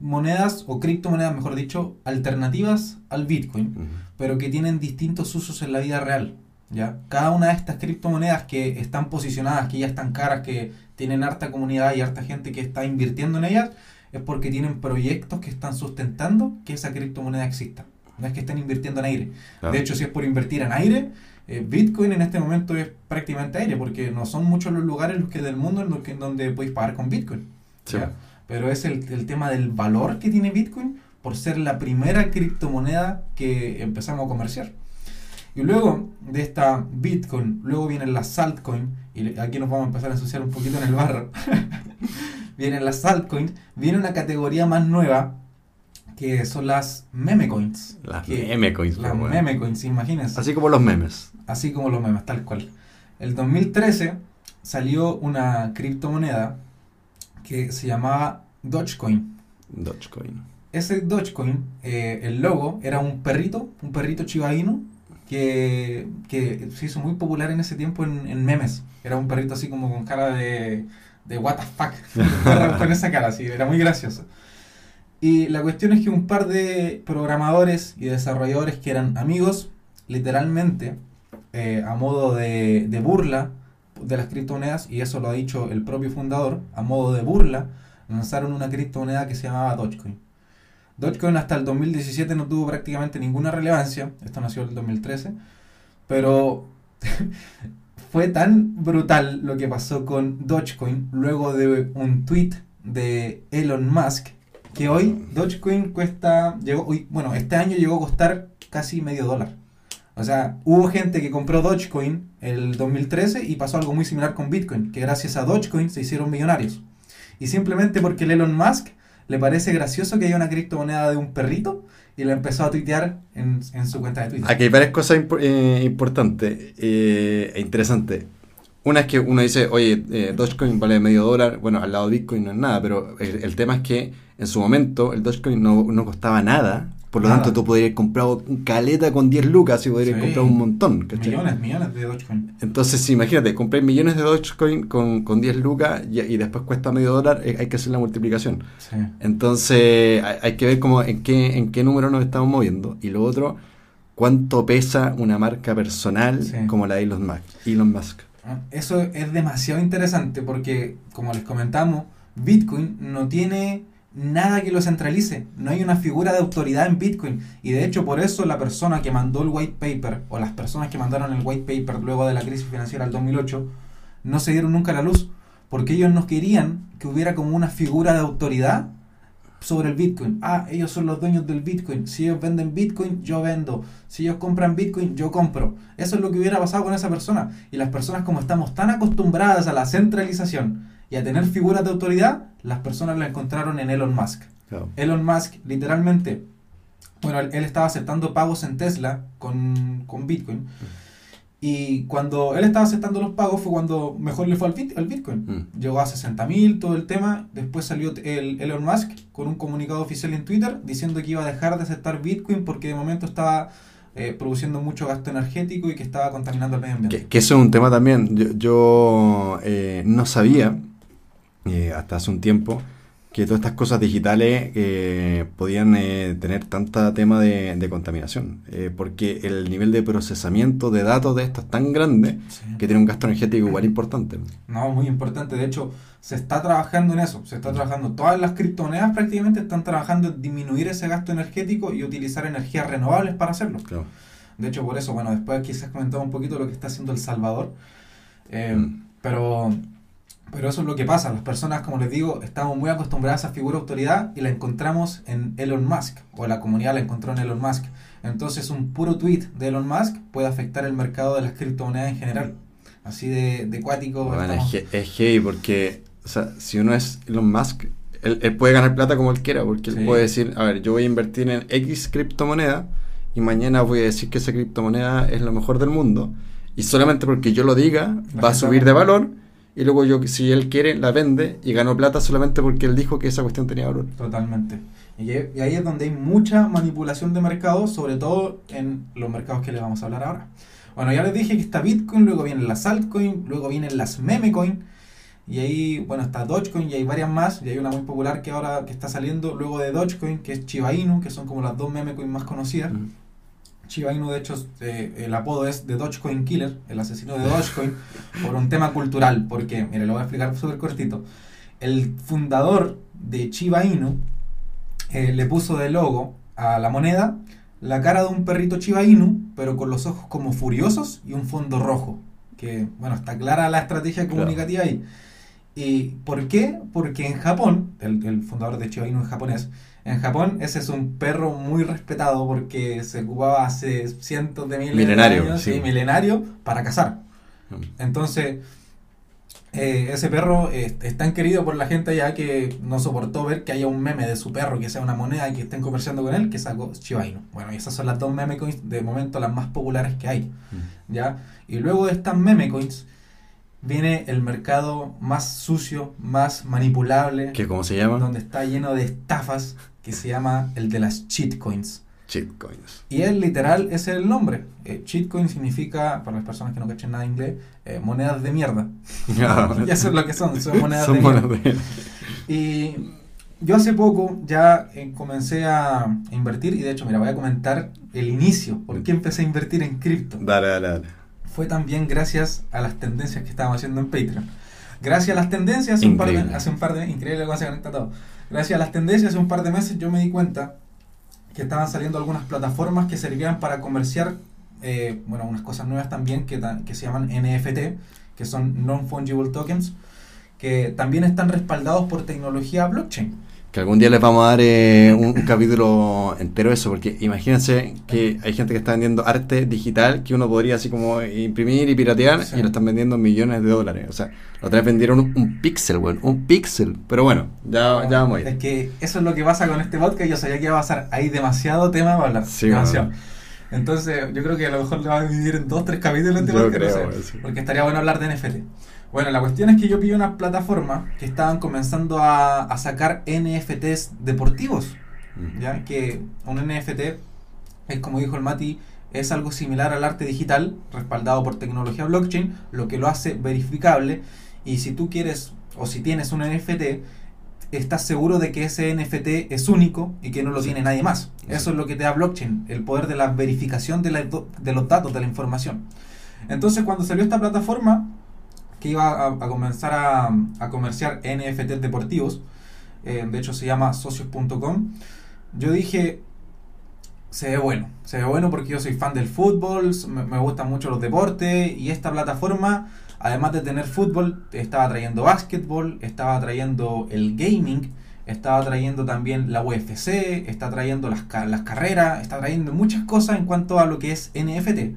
monedas o criptomonedas, mejor dicho, alternativas al Bitcoin pero que tienen distintos usos en la vida real. ¿ya? Cada una de estas criptomonedas que están posicionadas, que ya están caras, que tienen harta comunidad y harta gente que está invirtiendo en ellas, es porque tienen proyectos que están sustentando que esa criptomoneda exista. No es que estén invirtiendo en aire. Claro. De hecho, si es por invertir en aire, eh, Bitcoin en este momento es prácticamente aire, porque no son muchos los lugares en los que del mundo en los que, donde podéis pagar con Bitcoin. Sí. Pero es el, el tema del valor que tiene Bitcoin por ser la primera criptomoneda que empezamos a comerciar. Y luego de esta Bitcoin, luego vienen las altcoins, y aquí nos vamos a empezar a ensuciar un poquito en el barro. vienen las altcoins, viene una categoría más nueva que son las meme coins. Las que- meme coins, Las pues, bueno. meme coins, imagínense Así como los memes. así como los memes, tal cual. El 2013 salió una criptomoneda que se llamaba Dogecoin. Dogecoin. Ese Dogecoin, eh, el logo era un perrito, un perrito chivaíno, que, que se hizo muy popular en ese tiempo en, en memes. Era un perrito así como con cara de, de what the fuck, con esa cara así, era muy gracioso. Y la cuestión es que un par de programadores y desarrolladores que eran amigos, literalmente, eh, a modo de, de burla de las criptomonedas, y eso lo ha dicho el propio fundador, a modo de burla, lanzaron una criptomoneda que se llamaba Dogecoin. Dogecoin hasta el 2017 no tuvo prácticamente ninguna relevancia, esto nació en el 2013, pero fue tan brutal lo que pasó con Dogecoin luego de un tweet de Elon Musk que hoy Dogecoin cuesta, llegó, hoy, bueno, este año llegó a costar casi medio dólar. O sea, hubo gente que compró Dogecoin el 2013 y pasó algo muy similar con Bitcoin, que gracias a Dogecoin se hicieron millonarios. Y simplemente porque el Elon Musk le parece gracioso que haya una criptomoneda de un perrito y la empezó a tuitear en, su cuenta de Twitter. Aquí hay varias cosas impo- eh, importantes eh, e interesantes. Una es que uno dice, oye, eh, Dogecoin vale medio dólar, bueno, al lado de Bitcoin no es nada, pero el, el tema es que en su momento el Dogecoin no, no costaba nada, por lo Nada. tanto tú podrías comprar un caleta con 10 lucas y podrías Sí. comprar un montón, ¿cachai? millones, millones de Dogecoin. Entonces, sí, imagínate, compré millones de Dogecoin con, con 10 lucas y, y después cuesta medio dólar, eh, hay que hacer la multiplicación. Sí. Entonces hay, hay que ver cómo, en, qué, en qué número nos estamos moviendo. Y lo otro, cuánto pesa una marca personal Sí. como la de Elon Musk. Elon Musk. Eso es demasiado interesante porque, como les comentamos, Bitcoin no tiene nada que lo centralice. No hay una figura de autoridad en Bitcoin. Y de hecho, por eso la persona que mandó el white paper, o las personas que mandaron el white paper luego de la crisis financiera del 2008, no se dieron nunca a la luz. porque ellos no querían que hubiera como una figura de autoridad sobre el Bitcoin. Ah, ellos son los dueños del Bitcoin. Si ellos venden Bitcoin, yo vendo. Si ellos compran Bitcoin, yo compro. Eso es lo que hubiera pasado con esa persona. Y las personas como estamos tan acostumbradas a la centralización y a tener figuras de autoridad, las personas lo encontraron en Elon Musk. Elon Musk literalmente, bueno, él, estaba aceptando pagos en Tesla con, con Bitcoin. Y cuando él estaba aceptando los pagos fue cuando mejor le fue al, al Bitcoin. Mm. Llegó a 60 mil, todo el tema. Después salió el Elon Musk con un comunicado oficial en Twitter diciendo que iba a dejar de aceptar Bitcoin porque de momento estaba eh, produciendo mucho gasto energético y que estaba contaminando el medio ambiente. Que, eso es un tema también. Yo, eh, no sabía eh, hasta hace un tiempo que todas estas cosas digitales eh, podían eh, tener tanta tema de, contaminación, eh, porque el nivel de procesamiento de datos de esto es tan grande que tiene un gasto energético igual importante. No, muy importante. De hecho, se está trabajando en eso. Se está trabajando. Todas las criptomonedas prácticamente están trabajando en disminuir ese gasto energético y utilizar energías renovables para hacerlo. De hecho, por eso, bueno, después quizás comentaba un poquito lo que está haciendo El Salvador. Mm. Pero pero eso es lo que pasa. Las personas, como les digo, estamos muy acostumbradas a figura de autoridad y la encontramos en Elon Musk, o la comunidad la encontró en Elon Musk. Entonces, un puro tweet de Elon Musk puede afectar el mercado de las criptomonedas en general. Así de, de cuático. es, heavy porque, o sea, si uno es Elon Musk, él, puede ganar plata como él quiera, porque él puede decir, a ver, yo voy a invertir en X criptomoneda y mañana voy a decir que esa criptomoneda es lo mejor del mundo. Y solamente porque yo lo diga, va a subir de valor y luego yo si él quiere la vende y ganó plata solamente porque él dijo que esa cuestión tenía valor. Totalmente. Y, ahí es donde hay mucha manipulación de mercado, sobre todo en los mercados que le vamos a hablar ahora. Bueno, ya les dije que está Bitcoin, luego vienen las altcoins, luego vienen las memecoin y ahí, bueno, está Dogecoin y hay varias más, y hay una muy popular que ahora que está saliendo luego de Dogecoin, que es Chiba Inu, que son como las dos memecoin más conocidas. Shiba Inu, de hecho, eh, el apodo es de Dogecoin Killer, el asesino de Dogecoin, por un tema cultural, porque, mire, lo voy a explicar súper cortito. El fundador de Shiba Inu eh, le puso de logo a la moneda la cara de un perrito Shiba Inu, pero con los ojos como furiosos y un fondo rojo. Que, bueno, está clara la estrategia comunicativa ahí. ¿Y por qué? Porque en Japón, el, el fundador de Shiba Inu es japonés, en Japón ese es un perro muy respetado porque se ocupaba hace cientos de miles de años y milenario para cazar. Mm. Entonces, eh, ese perro es, tan querido por la gente allá que no soportó ver que haya un meme de su perro que sea una moneda y que estén conversando con él que sacó Shiba Inu. Bueno, y esas son las dos meme coins de momento las más populares que hay. Mm. ¿ya? Y luego de estas meme coins viene el mercado más sucio, más manipulable. ¿Qué cómo se llama? Donde está lleno de estafas que se llama el de las cheat coins. Cheat coins. Y es literal, ese es el nombre. Eh, cheat coin significa, para las personas que no cachen nada de inglés, eh, monedas de mierda. y eso es lo que son, son monedas de mierda. Y yo hace poco ya eh, comencé a invertir, y de hecho, mira, voy a comentar el inicio, por qué empecé a invertir en cripto. Dale, dale, dale. Fue también gracias a las tendencias que estábamos haciendo en Patreon. Gracias a las tendencias, hace un, par de, hace un par de... Increíble cómo se conecta todo Gracias a las tendencias, hace un par de meses yo me di cuenta que estaban saliendo algunas plataformas que servían para comerciar, eh, bueno, unas cosas nuevas también que, que se llaman NFT, que son Non-Fungible Tokens, que también están respaldados por tecnología blockchain. Que algún día les vamos a dar eh, un, capítulo entero de eso, porque imagínense que hay gente que está vendiendo arte digital que uno podría así como imprimir y piratear y lo están vendiendo millones de dólares. O sea, la otra vez vendieron un, pixel, bueno, un pixel. Pero bueno, ya, ya vamos a ir. Es que eso es lo que pasa con este podcast. Yo sabía que iba a pasar. Hay demasiado tema para hablar. Sí, demasiado. Entonces, yo creo que a lo mejor le va a dividir en dos, tres capítulos este podcast. porque estaría bueno hablar de NFT. Bueno, la cuestión es que yo pillé una plataforma que estaban comenzando a, sacar NFTs deportivos. ¿ya? Que un NFT es, como dijo el Mati, es algo similar al arte digital, respaldado por tecnología blockchain, lo que lo hace verificable. Y si tú quieres, o si tienes un NFT, estás seguro de que ese NFT es único y que no lo tiene nadie más. Eso es lo que te da blockchain, el poder de la verificación de, de los datos, de la información. Entonces, cuando salió esta plataforma, que iba a, comenzar a, comerciar NFTs deportivos, eh, de hecho se llama socios.com, yo dije, se ve bueno. Se ve bueno porque yo soy fan del fútbol, me, me gustan mucho los deportes y esta plataforma, además de tener fútbol, estaba trayendo básquetbol, estaba trayendo el gaming, estaba trayendo también la UFC, está trayendo las, ca- las carreras, está trayendo muchas cosas en cuanto a lo que es NFT.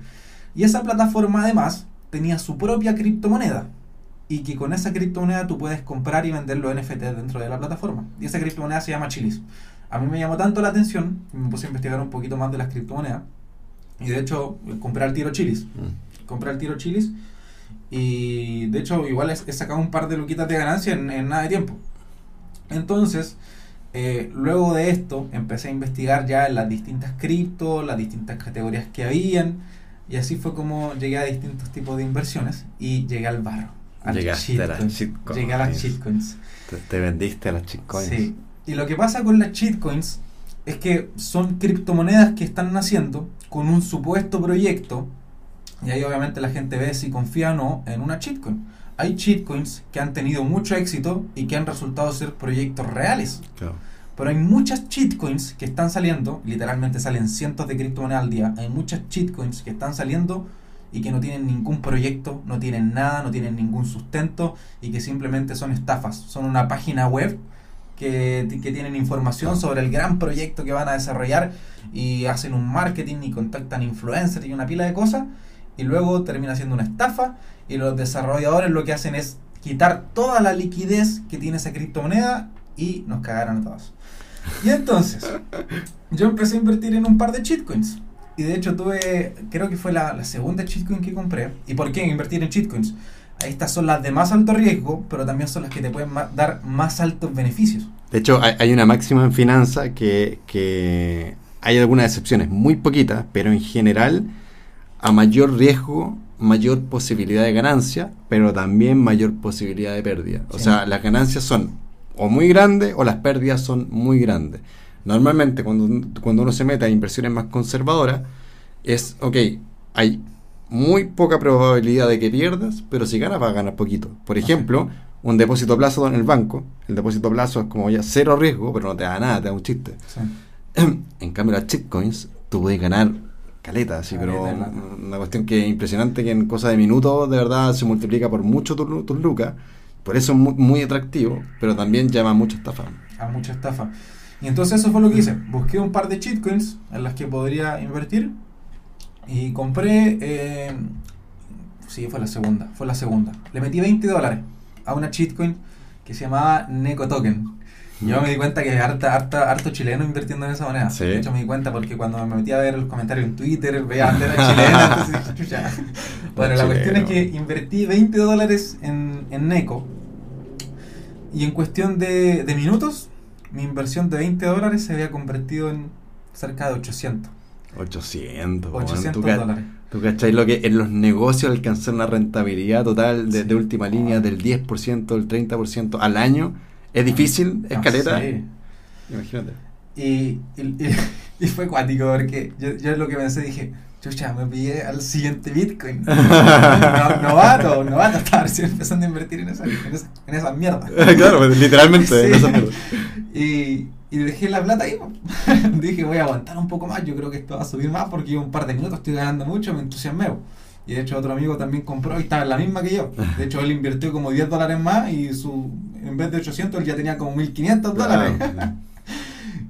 Y esa plataforma además tenía su propia criptomoneda. Y que con esa criptomoneda tú puedes comprar y vender los NFT dentro de la plataforma. Y esa criptomoneda se llama Chilis. A mí me llamó tanto la atención, me puse a investigar un poquito más de las criptomonedas. Y de hecho, compré al tiro Chilis. Mm. Compré al tiro Chilis. Y de hecho, igual he, sacado un par de luquitas de ganancia en, en nada de tiempo. Entonces, eh, luego de esto, empecé a investigar ya en las distintas criptos, las distintas categorías que habían. Y así fue como llegué a distintos tipos de inversiones y llegué al barro. Llegaste a las shitcoins. shitcoins. Llegué a las shitcoins. Te, te vendiste a las shitcoins. Sí. Y lo que pasa con las shitcoins es que son criptomonedas que están naciendo con un supuesto proyecto. Y ahí obviamente la gente ve si confía o no en una shitcoin. Hay shitcoins que han tenido mucho éxito y que han resultado ser proyectos reales. Claro. Pero hay muchas shitcoins que están saliendo, literalmente salen cientos de criptomonedas al día. Hay muchas shitcoins que están saliendo y que no tienen ningún proyecto, no tienen nada, no tienen ningún sustento y que simplemente son estafas. Son una página web que, que tienen información sobre el gran proyecto que van a desarrollar y hacen un marketing y contactan influencers y una pila de cosas y luego termina siendo una estafa y los desarrolladores lo que hacen es quitar toda la liquidez que tiene esa criptomoneda y nos cagaron a todos. Y entonces, yo empecé a invertir en un par de shitcoins. Y de hecho tuve, creo que fue la, la segunda shitcoin que compré. ¿Y por qué invertir en shitcoins? Estas son las de más alto riesgo, pero también son las que te pueden dar más altos beneficios. De hecho, hay, hay una máxima en finanza que, que hay algunas excepciones, muy poquitas, pero en general, a mayor riesgo, mayor posibilidad de ganancia, pero también mayor posibilidad de pérdida. O Sí. sea, las ganancias son o muy grandes o las pérdidas son muy grandes. Normalmente, cuando, cuando uno se mete a inversiones más conservadoras, es, ok, hay muy poca probabilidad de que pierdas, pero si ganas vas a ganar poquito. Por ejemplo, un depósito a plazo en el banco, el depósito a plazo es como ya cero riesgo, pero no te da nada, te da un chiste. Sí. En cambio, las shitcoins, tú puedes ganar caleta, así, pero Caleta una cuestión que es impresionante que en cosa de minutos, de verdad, se multiplica por mucho tus tus lucas. Por eso es muy, muy atractivo, pero también llama mucha estafa. a mucha estafa. Y entonces eso fue lo que hice. Busqué un par de shitcoins en las que podría invertir y compré. Eh, sí, fue la segunda. Fue la segunda. Le metí 20 dólares a una shitcoin que se llamaba Neko Token. Yo me di cuenta que harta, harta, harto chileno invirtiendo en esa moneda. Sí. De hecho, me di cuenta porque cuando me metí a ver los comentarios en Twitter, veía banderas chilenas. entonces. Bueno, la cuestión es que invertí 20 dólares en, en Neko. Y en cuestión de, de minutos, mi inversión de 20 dólares se había convertido en cerca de 800. 800, weón. 800 ¿Tú, ca- dólares. tú cachai lo que en los negocios alcanzar una rentabilidad total de, Sí. de última línea del 10%, del 30% al año? ¿Es difícil? ¿Es No caleta? sé. Imagínate. Y, y, y- y fue cuático porque yo, yo lo que pensé dije, chucha, me pillé al siguiente Bitcoin. no, novato, novato, estaba recién empezando a invertir en esa, en esa, en esa mierda. claro, pues, literalmente. Sí. en esa mierda. Y, y dejé la plata ahí. po. Dije, voy a aguantar un poco más. Yo creo que esto va a subir más porque yo un par de minutos estoy ganando mucho. Me entusiasmé. po. Y de hecho, otro amigo también compró y estaba en la misma que yo. De hecho, él invirtió como 10 dólares más y su en vez de 800, él ya tenía como 1500 dólares.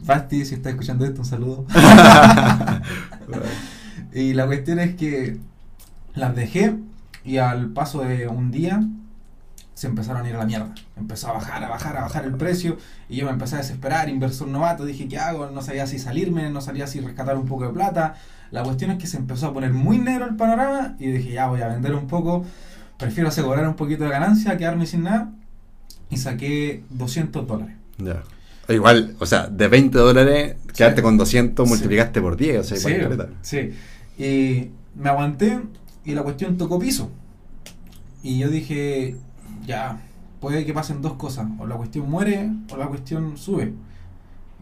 Basti, si estás escuchando esto, un saludo. Y la cuestión es que las dejé y al paso de un día se empezaron a ir a la mierda. Empezó a bajar, a bajar, a bajar el precio y yo me empecé a desesperar, inversor novato, dije, ¿qué hago? No sabía si salirme, no sabía si rescatar un poco de plata. La cuestión es que se empezó a poner muy negro el panorama y dije, ya voy a vender un poco, prefiero asegurar un poquito de ganancia, quedarme sin nada y saqué 200 dólares. Ya. Igual, o sea, de 20 dólares, quedarte Sí. con 200 Sí. multiplicaste por 10, o sea, igual sí. Y me aguanté y la cuestión tocó piso. Y yo dije, ya, puede que pasen dos cosas. O la cuestión muere o la cuestión sube.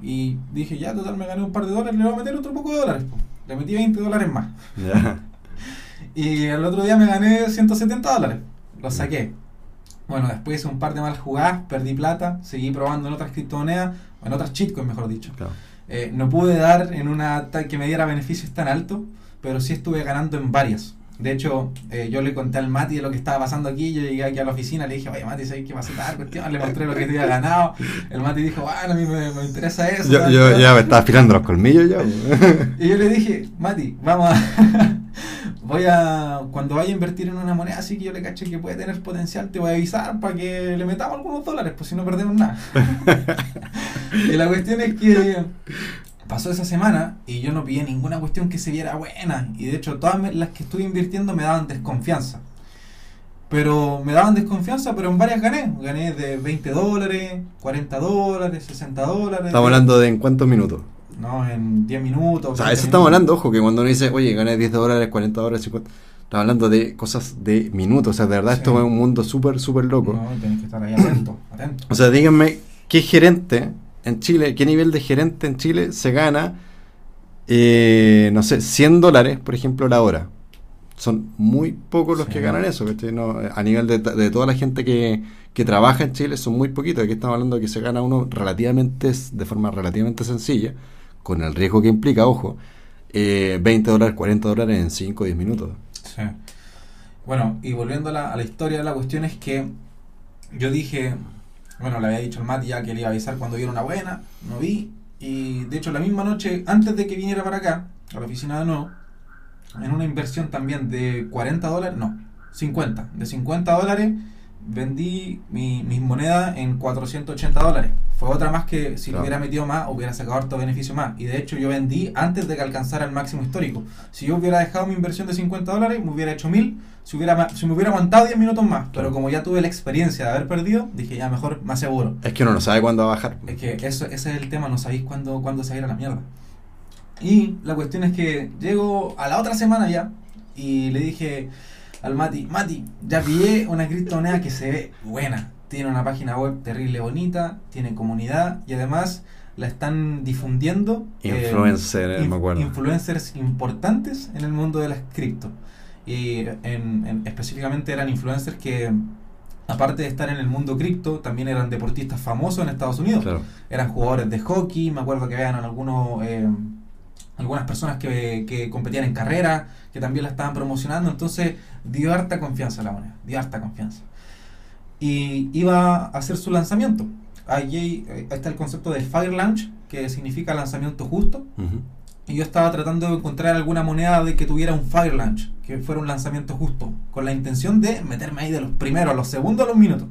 Y dije, ya, total, me gané un par de dólares, le voy a meter otro poco de dólares. po. Le metí 20 dólares más. Y el otro día me gané 170 dólares. Los saqué. Bueno, después hice un par de malas jugadas, perdí plata, seguí probando en otras criptomonedas, o en otras shitcoins, mejor dicho. Claro. Eh, no pude dar en una tal que me diera beneficios tan altos, pero sí estuve ganando en varias. De hecho, eh, yo le conté al Mati de lo que estaba pasando aquí. Yo llegué aquí a la oficina, le dije, oye, Mati, ¿sabes qué pasa tal cuestión? Le mostré lo que te había ganado. El Mati dijo, bueno, a mí me, me interesa eso. Yo, yo tal". ya me estaba afilando los colmillos ya. Y yo le dije, Mati, vamos a. voy a. Cuando vaya a invertir en una moneda así que yo le caché que puede tener potencial, te voy a avisar para que le metamos algunos dólares, pues si no perdemos nada. y la cuestión es que. Pasó esa semana y yo no pillé ninguna cuestión que se viera buena. Y de hecho, todas las que estuve invirtiendo me daban desconfianza. Pero me daban desconfianza, pero en varias gané. Gané de 20 dólares, 40 dólares, 60 dólares. Estamos hablando de en cuántos minutos. No, en 10 minutos. O sea, 20 eso estamos hablando, ojo, que cuando uno dice, oye, gané 10 dólares, 40 dólares, 50. Estamos hablando de cosas de minutos. O sea, de verdad, Sí. esto es un mundo súper, súper loco. No, tenés que estar ahí atento, atento. O sea, díganme, ¿qué gerente en Chile, qué nivel de gerente en Chile se gana, eh, no sé, 100 dólares, por ejemplo, la hora? Son muy pocos los Sí. que ganan eso. No, a nivel de, de toda la gente que, que trabaja en Chile, son muy poquitos. Aquí estamos hablando de que se gana uno relativamente, de forma relativamente sencilla, con el riesgo que implica, ojo, eh, 20 dólares, 40 dólares en 5 o 10 minutos. Sí. Bueno, y volviendo a la, a la historia, la cuestión es que yo dije, bueno, le había dicho al Mati ya que le iba a avisar cuando viera una buena, no vi, y de hecho la misma noche, antes de que viniera para acá, a la oficina de nuevo, en una inversión también de 40 dólares, no, 50, de 50 dólares, vendí mi, mis monedas en 480 dólares. Fue otra más que si Claro. lo hubiera metido más, hubiera sacado harto beneficio más. Y de hecho yo vendí antes de que alcanzara el máximo histórico. Si yo hubiera dejado mi inversión de 50 dólares, me hubiera hecho 1000, si, hubiera, si me hubiera aguantado 10 minutos más. Pero como ya tuve la experiencia de haber perdido, dije ya mejor, más seguro. Es que uno no sabe cuándo va a bajar. Es que eso, ese es el tema, no sabéis cuándo, cuándo se va a ir a la mierda. Y la cuestión es que llego a la otra semana ya y le dije al Mati, Mati, ya pillé una criptomoneda que se ve buena. Tiene una página web terrible bonita, tiene comunidad y además la están difundiendo. eh, Influencer, eh, inf- me acuerdo. Influencers importantes en el mundo de las cripto. Y en- en- específicamente eran influencers que, aparte de estar en el mundo cripto, también eran deportistas famosos en Estados Unidos Claro. eran jugadores de hockey, me acuerdo que habían algunos eh, algunas personas que, que competían en carrera, que también la estaban promocionando, entonces dio harta confianza a la moneda, dio harta confianza. Y iba a hacer su lanzamiento. Allí está el concepto del Fire Launch, que significa lanzamiento justo, Ujú. y yo estaba tratando de encontrar alguna moneda de que tuviera un Fire Launch, que fuera un lanzamiento justo, con la intención de meterme ahí de los primeros a los segundos a los minutos.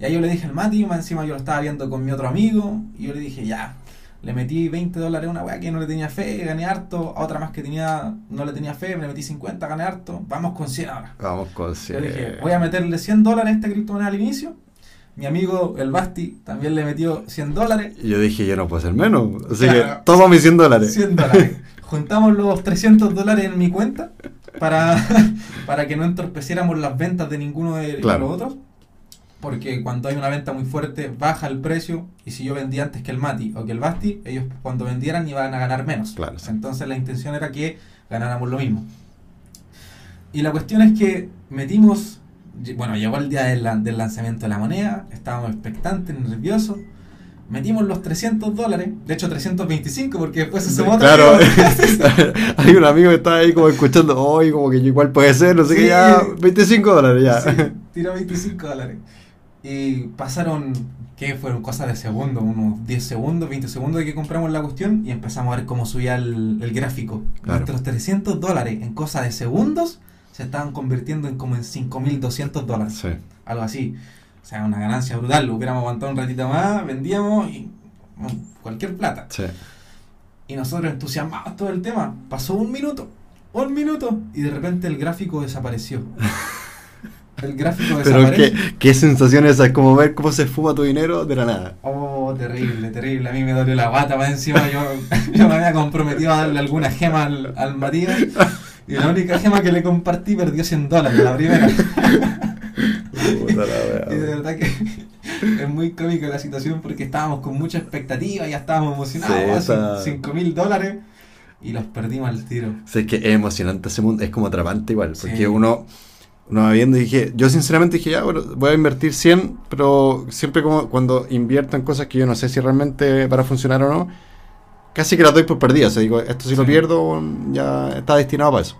Y ahí yo le dije al Mati, encima yo lo estaba viendo con mi otro amigo, y yo le dije, ya, le metí 20 dólares a una weá que no le tenía fe, gané harto, a otra más que tenía no le tenía fe, le metí 50, gané harto, vamos con 100 ahora. Vamos con Yo cien. dije, voy a meterle 100 dólares a esta criptomoneda al inicio. Mi amigo el Basti también le metió 100 dólares. Y yo dije, yo no puedo hacer menos. Así Claro. que toma mis 100 dólares. 100 dólares. Juntamos los 300 dólares en mi cuenta para, para que no entorpeciéramos las ventas de ninguno de Claro. los otros. Porque cuando hay una venta muy fuerte, baja el precio. Y si yo vendía antes que el Mati o que el Basti, ellos cuando vendieran iban a ganar menos. Claro. Entonces la intención era que ganáramos lo mismo. Y la cuestión es que metimos. Bueno, llegó el día del, lan- del lanzamiento de la moneda. Estábamos expectantes, nerviosos. Metimos los 300 dólares. De hecho, 325, porque después se sumó Claro, hay un amigo que está ahí como escuchando, hoy como que igual puede ser, no sé Sí. qué, ya, 25 dólares ya. Sí, tiró 25 dólares. Y pasaron, ¿qué? Fueron cosas de segundos, unos 10 segundos, 20 segundos de que compramos la cuestión y empezamos a ver cómo subía el, el gráfico. Claro. Nuestros 300 dólares en cosas de segundos se estaban convirtiendo en como en 5.200 dólares. Sí. Algo así. O sea, una ganancia brutal. Lo hubiéramos aguantado un ratito más, vendíamos y cualquier plata. Sí. Y nosotros entusiasmados todo el tema. Pasó un minuto, un minuto, y de repente el gráfico desapareció. El gráfico Pero desapareció. qué, qué sensación esa, es como ver cómo se fuma tu dinero de la nada. Oh, terrible, terrible. A mí me dolió la guata más encima. Yo, yo me había comprometido a darle alguna gema al, al Matías. Y la única gema que le compartí perdió 100 dólares, la primera. Y de verdad que es muy cómica la situación porque estábamos con mucha expectativa, ya estábamos emocionados, Sí, esa- 5 mil dólares y los perdimos al tiro. Sí, es que es emocionante ese mundo, es como atrapante igual, porque Sí. uno, viendo y dije, yo sinceramente dije, ya, bueno, voy a invertir 100, pero siempre como cuando invierto en cosas que yo no sé si realmente para funcionar o no, casi que las doy por perdidas. O sea, digo, esto si lo pierdo, ya está destinado para eso.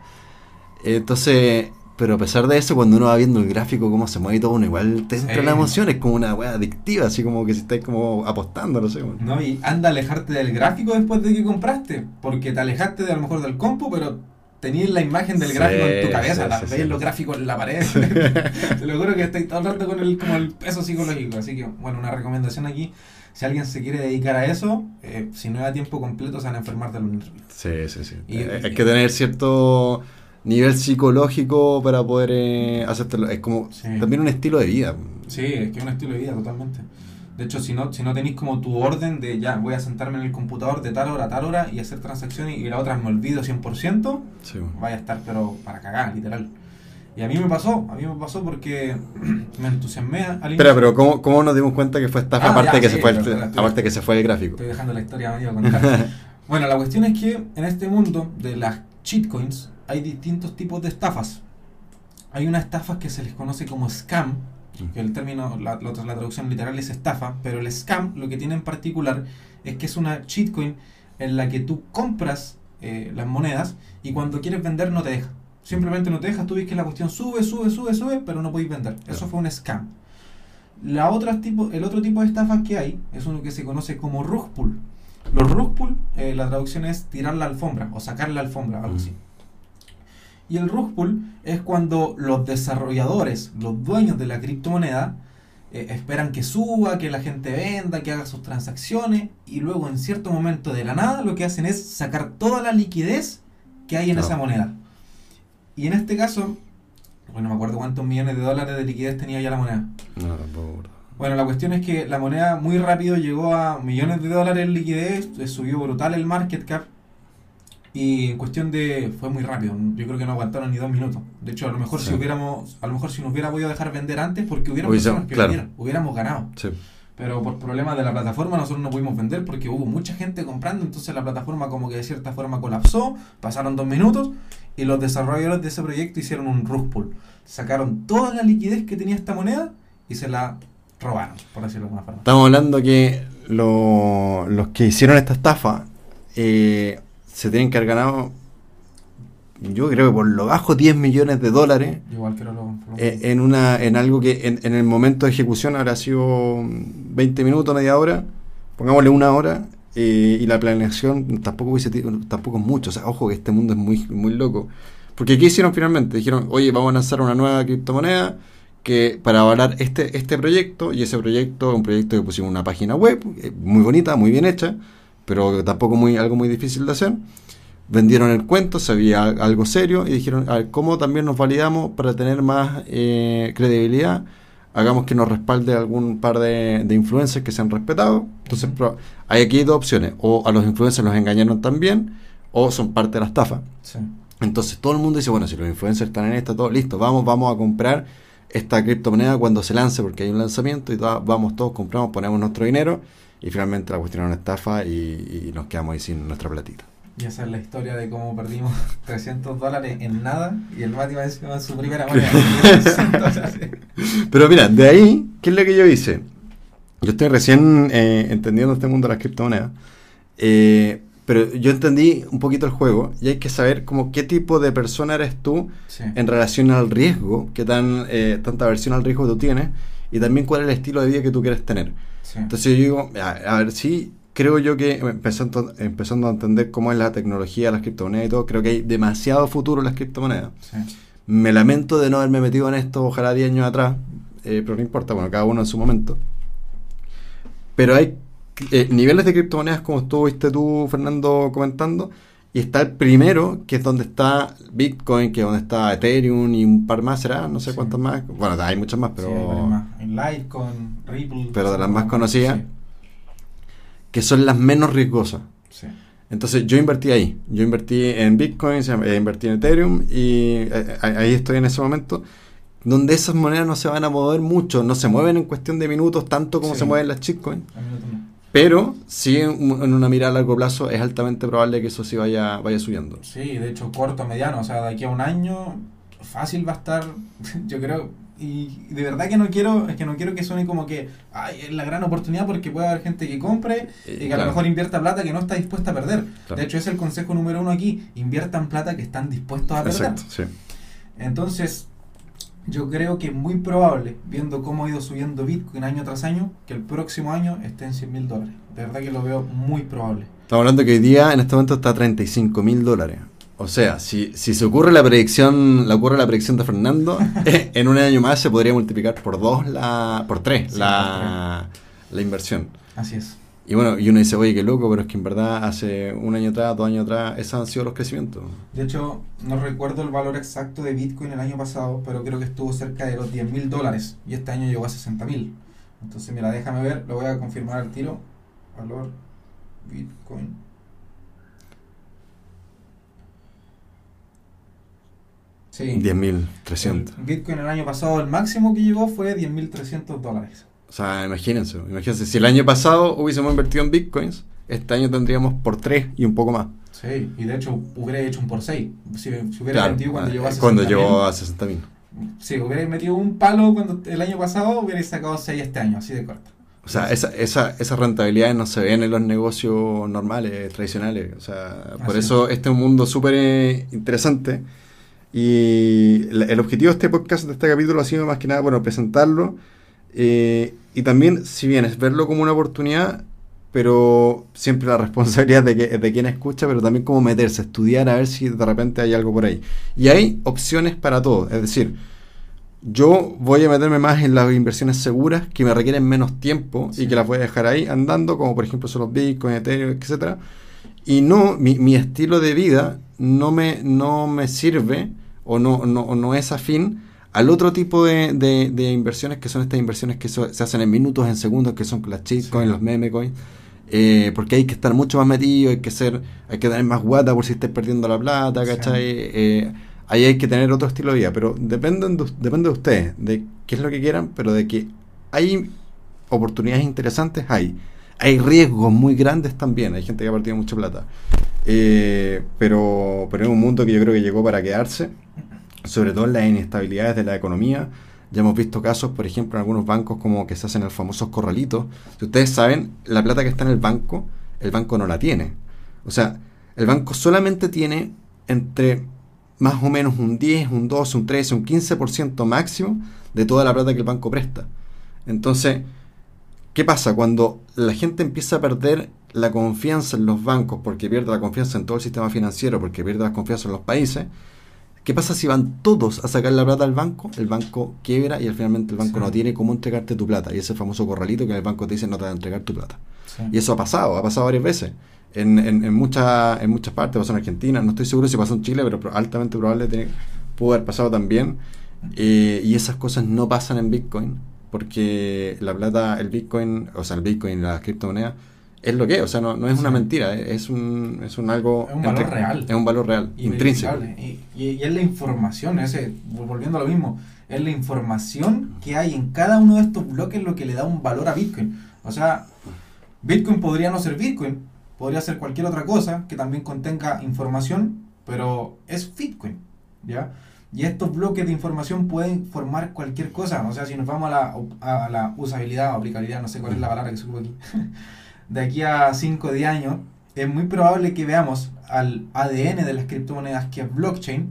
Entonces, pero a pesar de eso, cuando uno va viendo el gráfico, cómo se mueve y todo, uno igual te entra Sí. la emoción, es como una wea adictiva, así como que si estáis como apostando, no sé. weón. No, y anda a alejarte del gráfico después de que compraste, porque te alejaste de a lo mejor del compu, pero tenías la imagen del Sí, gráfico en tu cabeza, sí, veis los gráficos en la pared. Te lo juro que estáis todo el rato con el, como el peso psicológico. Así que, bueno, una recomendación aquí, si alguien se quiere dedicar a eso, eh, si no es a tiempo completo, se van a enfermar de los nervios. Sí, sí, sí. Y- Eh, hay que tener cierto nivel psicológico para poder eh, hacértelo. Es como Sí. también un estilo de vida. Sí, es que es un estilo de vida totalmente. De hecho, si no, si no tenéis como tu orden de ya, voy a sentarme en el computador de tal hora a tal hora y hacer transacciones y la otra me olvido 100%, Sí, vaya a estar pero para cagar, literal. Y a mí me pasó, a mí me pasó porque me entusiasmé al inicio. Espera, pero ¿cómo, ¿cómo nos dimos cuenta que fue estafa Ah, aparte, ya, que sí, se fue el, estoy- aparte que se fue el gráfico? Estoy dejando la historia medio contar. bueno, la cuestión es que en este mundo de las shitcoins hay distintos tipos de estafas. Hay unas estafas que se les conoce como scam, que el término, la, la, la traducción literal es estafa, pero el scam lo que tiene en particular es que es una shitcoin en la que tú compras eh, las monedas y cuando quieres vender no te deja. Simplemente no te deja, tú ves que la cuestión sube, sube, sube, sube, pero no podéis vender. Eso fue un scam. La otra tipo, el otro tipo de estafas que hay es uno que se conoce como rug pull. Los rug pull, eh, la traducción es tirar la alfombra o sacar la alfombra, algo Mm. así. Y el rug pull es cuando los desarrolladores, los dueños de la criptomoneda, eh, esperan que suba, que la gente venda, que haga sus transacciones y luego en cierto momento de la nada lo que hacen es sacar toda la liquidez que hay en esa moneda. Y en este caso, bueno, no me acuerdo cuántos millones de dólares de liquidez tenía ya la moneda. No, tampoco. Bueno, la cuestión es que la moneda muy rápido llegó a millones de dólares en liquidez, eh, subió brutal el market cap y en cuestión de fue muy rápido. Yo creo que no aguantaron ni dos minutos. De hecho, a lo mejor Sí. si hubiéramos, a lo mejor si nos hubiera podido dejar vender antes, porque hubiera personas que claro. hubiéramos ganado. Sí. Pero por problemas de la plataforma nosotros no pudimos vender porque hubo mucha gente comprando, entonces la plataforma como que de cierta forma colapsó, pasaron dos minutos y los desarrolladores de ese proyecto hicieron un rug pull. Sacaron toda la liquidez que tenía esta moneda y se la robaron, por decirlo de alguna forma. Estamos hablando que lo- los que hicieron esta estafa eh, se tienen que haber ganado, yo creo que por lo bajo 10 millones de dólares Igual que lo, lo- eh, en, una, en algo que en, en el momento de ejecución habrá sido 20 minutos, media hora, pongámosle una hora, eh, y la planeación tampoco hubiese tampoco es mucho. O sea, ojo que este mundo es muy, muy loco. Porque ¿qué hicieron finalmente? Dijeron, oye, vamos a lanzar una nueva criptomoneda que para avalar este, este proyecto, y ese proyecto es un proyecto que pusimos una página web, eh, muy bonita, muy bien hecha, pero tampoco muy, algo muy difícil de hacer. Vendieron el cuento, sabía algo serio, y dijeron, a ver, ¿cómo también nos validamos para tener más eh, credibilidad? Hagamos que nos respalde algún par de, de influencers que se han respetado. Entonces, hay aquí dos opciones. O a los influencers los engañaron también, o son parte de la estafa. Sí. Entonces todo el mundo dice, bueno, si los influencers están en esta, todo listo, vamos, vamos a comprar esta criptomoneda cuando se lance, porque hay un lanzamiento y vamos todos, compramos, ponemos nuestro dinero y finalmente la cuestión era una estafa y, y nos quedamos ahí sin nuestra platita. Y esa es la historia de cómo perdimos 300 dólares en nada y el Mati va en su primera moneda. 300 dólares. Pero mira, de ahí, ¿qué es lo que yo hice? Yo estoy recién eh, entendiendo este mundo de las criptomonedas, eh, pero yo entendí un poquito el juego y hay que saber como qué tipo de persona eres tú Sí. en relación al riesgo, qué tan, eh, tanta aversión al riesgo tú tienes y también cuál es el estilo de vida que tú quieres tener. Sí. Entonces yo digo, a, a ver, sí, creo yo que empezando, empezando a entender cómo es la tecnología, las criptomonedas y todo, creo que hay demasiado futuro en las criptomonedas. Sí. Me lamento de no haberme metido en esto, ojalá 10 años atrás, eh, pero no importa, bueno, cada uno en su momento. Pero hay eh, niveles de criptomonedas, como estuviste tú, Fernando, comentando, y está el primero, que es donde está Bitcoin, que es donde está Ethereum y un par más, ¿será? No sé Sí. cuántas más. Bueno, hay muchas más, pero... Sí, hay más. En Litecoin, Ripple. Pero de las más Sí. conocidas. que son las menos riesgosas. Sí. Entonces yo invertí ahí. Yo invertí en Bitcoin, eh, invertí en Ethereum y eh, ahí estoy en ese momento donde esas monedas no se van a mover mucho, no se mueven en cuestión de minutos tanto como se mueven las shitcoins, Pero sí en, una mirada a largo plazo es altamente probable que eso sí vaya, vaya subiendo. Sí, de hecho, corto, mediano. O sea, de aquí a un año, fácil va a estar. Yo creo, y de verdad que no quiero, es que no quiero que suene como que ay, es la gran oportunidad porque puede haber gente que compre Eh, y que a lo mejor invierta plata que no está dispuesta a perder. Claro. De hecho, es el consejo número uno aquí, inviertan plata que están dispuestos a perder. Exacto, sí. Entonces, yo creo que es muy probable, viendo cómo ha ido subiendo Bitcoin año tras año, que el próximo año esté en 100 mil dólares. De verdad que lo veo muy probable. Estamos hablando que hoy día en este momento está a 35 mil dólares. O sea, si, si se ocurre la predicción, la ocurre la predicción de Fernando, eh, en un año más se podría multiplicar por dos la, por tres Sí, la, la inversión. Así es. Y bueno, y uno dice, oye, qué loco, pero es que en verdad hace un año atrás, dos años atrás, esos han sido los crecimientos. De hecho, no recuerdo el valor exacto de Bitcoin el año pasado, pero creo que estuvo cerca de los 10 mil dólares y este año llegó a 60 mil. Entonces, mira, déjame ver, lo voy a confirmar al tiro. Valor Bitcoin. Sí. 10.300. El Bitcoin el año pasado, el máximo que llegó fue 10.300 dólares. O sea, imagínense, imagínense, si el año pasado hubiésemos invertido en bitcoins, este año tendríamos por tres y un poco más. Sí, y de hecho hubiera hecho un por 6. Si, si hubiera Claro, metido cuando eh, llegó a 60 cuando llegó a 60.000. Si hubiera metido un palo cuando el año pasado, hubiera sacado 6 este año, así de corto. O sea, esa, esa, esas rentabilidades no se ven en los negocios normales, tradicionales. O sea, por Así eso este es un mundo súper eh, interesante. Y el objetivo de este podcast, de este capítulo, ha sido más que nada, bueno, presentarlo. Eh, y también, si bien es verlo como una oportunidad, pero siempre la responsabilidad de, que, de quien escucha, pero también como meterse, estudiar a ver si de repente hay algo por ahí. Y hay opciones para todo. Es decir, yo voy a meterme más en las inversiones seguras que me requieren menos tiempo Sí. y que las voy a dejar ahí andando, como por ejemplo son los Bitcoin, Ethereum, etcétera. Y no, mi, mi estilo de vida no me, no me sirve o no, no, no es afín al otro tipo de, de- de inversiones que son estas inversiones que so- se hacen en minutos, en segundos, que son las shitcoins, Sí. los meme coins. Eh, porque hay que estar mucho más metido, hay que ser, hay que tener más guata por si estés perdiendo la plata, Sí. ¿cachai? Eh, ahí hay que tener otro estilo de vida, pero dependen de, depende de ustedes, de qué es lo que quieran, pero de que hay oportunidades interesantes, hay. Hay riesgos muy grandes también, hay gente que ha perdido mucha plata. Eh, pero, pero es un mundo que yo creo que llegó para quedarse, sobre todo en las inestabilidades de la economía. Ya hemos visto casos, por ejemplo, en algunos bancos como que se hacen los famosos corralitos. Si ustedes saben, la plata que está en el banco, el banco no la tiene. O sea, el banco solamente tiene entre más o menos un 10, un 12, un 13, un 15% máximo de toda la plata que el banco presta. Entonces, ¿qué pasa? Cuando la gente empieza a perder la confianza en los bancos, porque pierde la confianza en todo el sistema financiero, porque pierde la confianza en los países, ¿qué pasa si van todos a sacar la plata al banco? El banco quiebra y al finalmente el banco Sí. no tiene cómo entregarte tu plata. Y ese famoso corralito que el banco te dice no te va a entregar tu plata. Sí. Y eso ha pasado, ha pasado varias veces. En, en, en, muchas en muchas partes, pasó en Argentina, no estoy seguro si pasó en Chile, pero altamente probable tiene, pudo haber pasado también. Eh, y esas cosas no pasan en Bitcoin, porque la plata, el Bitcoin, o sea, el Bitcoin, la criptomoneda, es lo que es, o sea, no, no es una mentira, es es un, es un algo... Es un valor real. Es un valor real, y intrínseco. y- y es la información, ese, volviendo a lo mismo, es la información que hay en cada uno de estos bloques lo que le da un valor a Bitcoin. O sea, Bitcoin podría no ser Bitcoin, podría ser cualquier otra cosa que también contenga información, pero es Bitcoin, ¿ya? Y estos bloques de información pueden formar cualquier cosa. O sea, si nos vamos a la, a la usabilidad o aplicabilidad, no sé cuál es la palabra que se ocupa aquí, de aquí a 5 o 10 años, es muy probable que veamos al ADN de las criptomonedas, que es blockchain,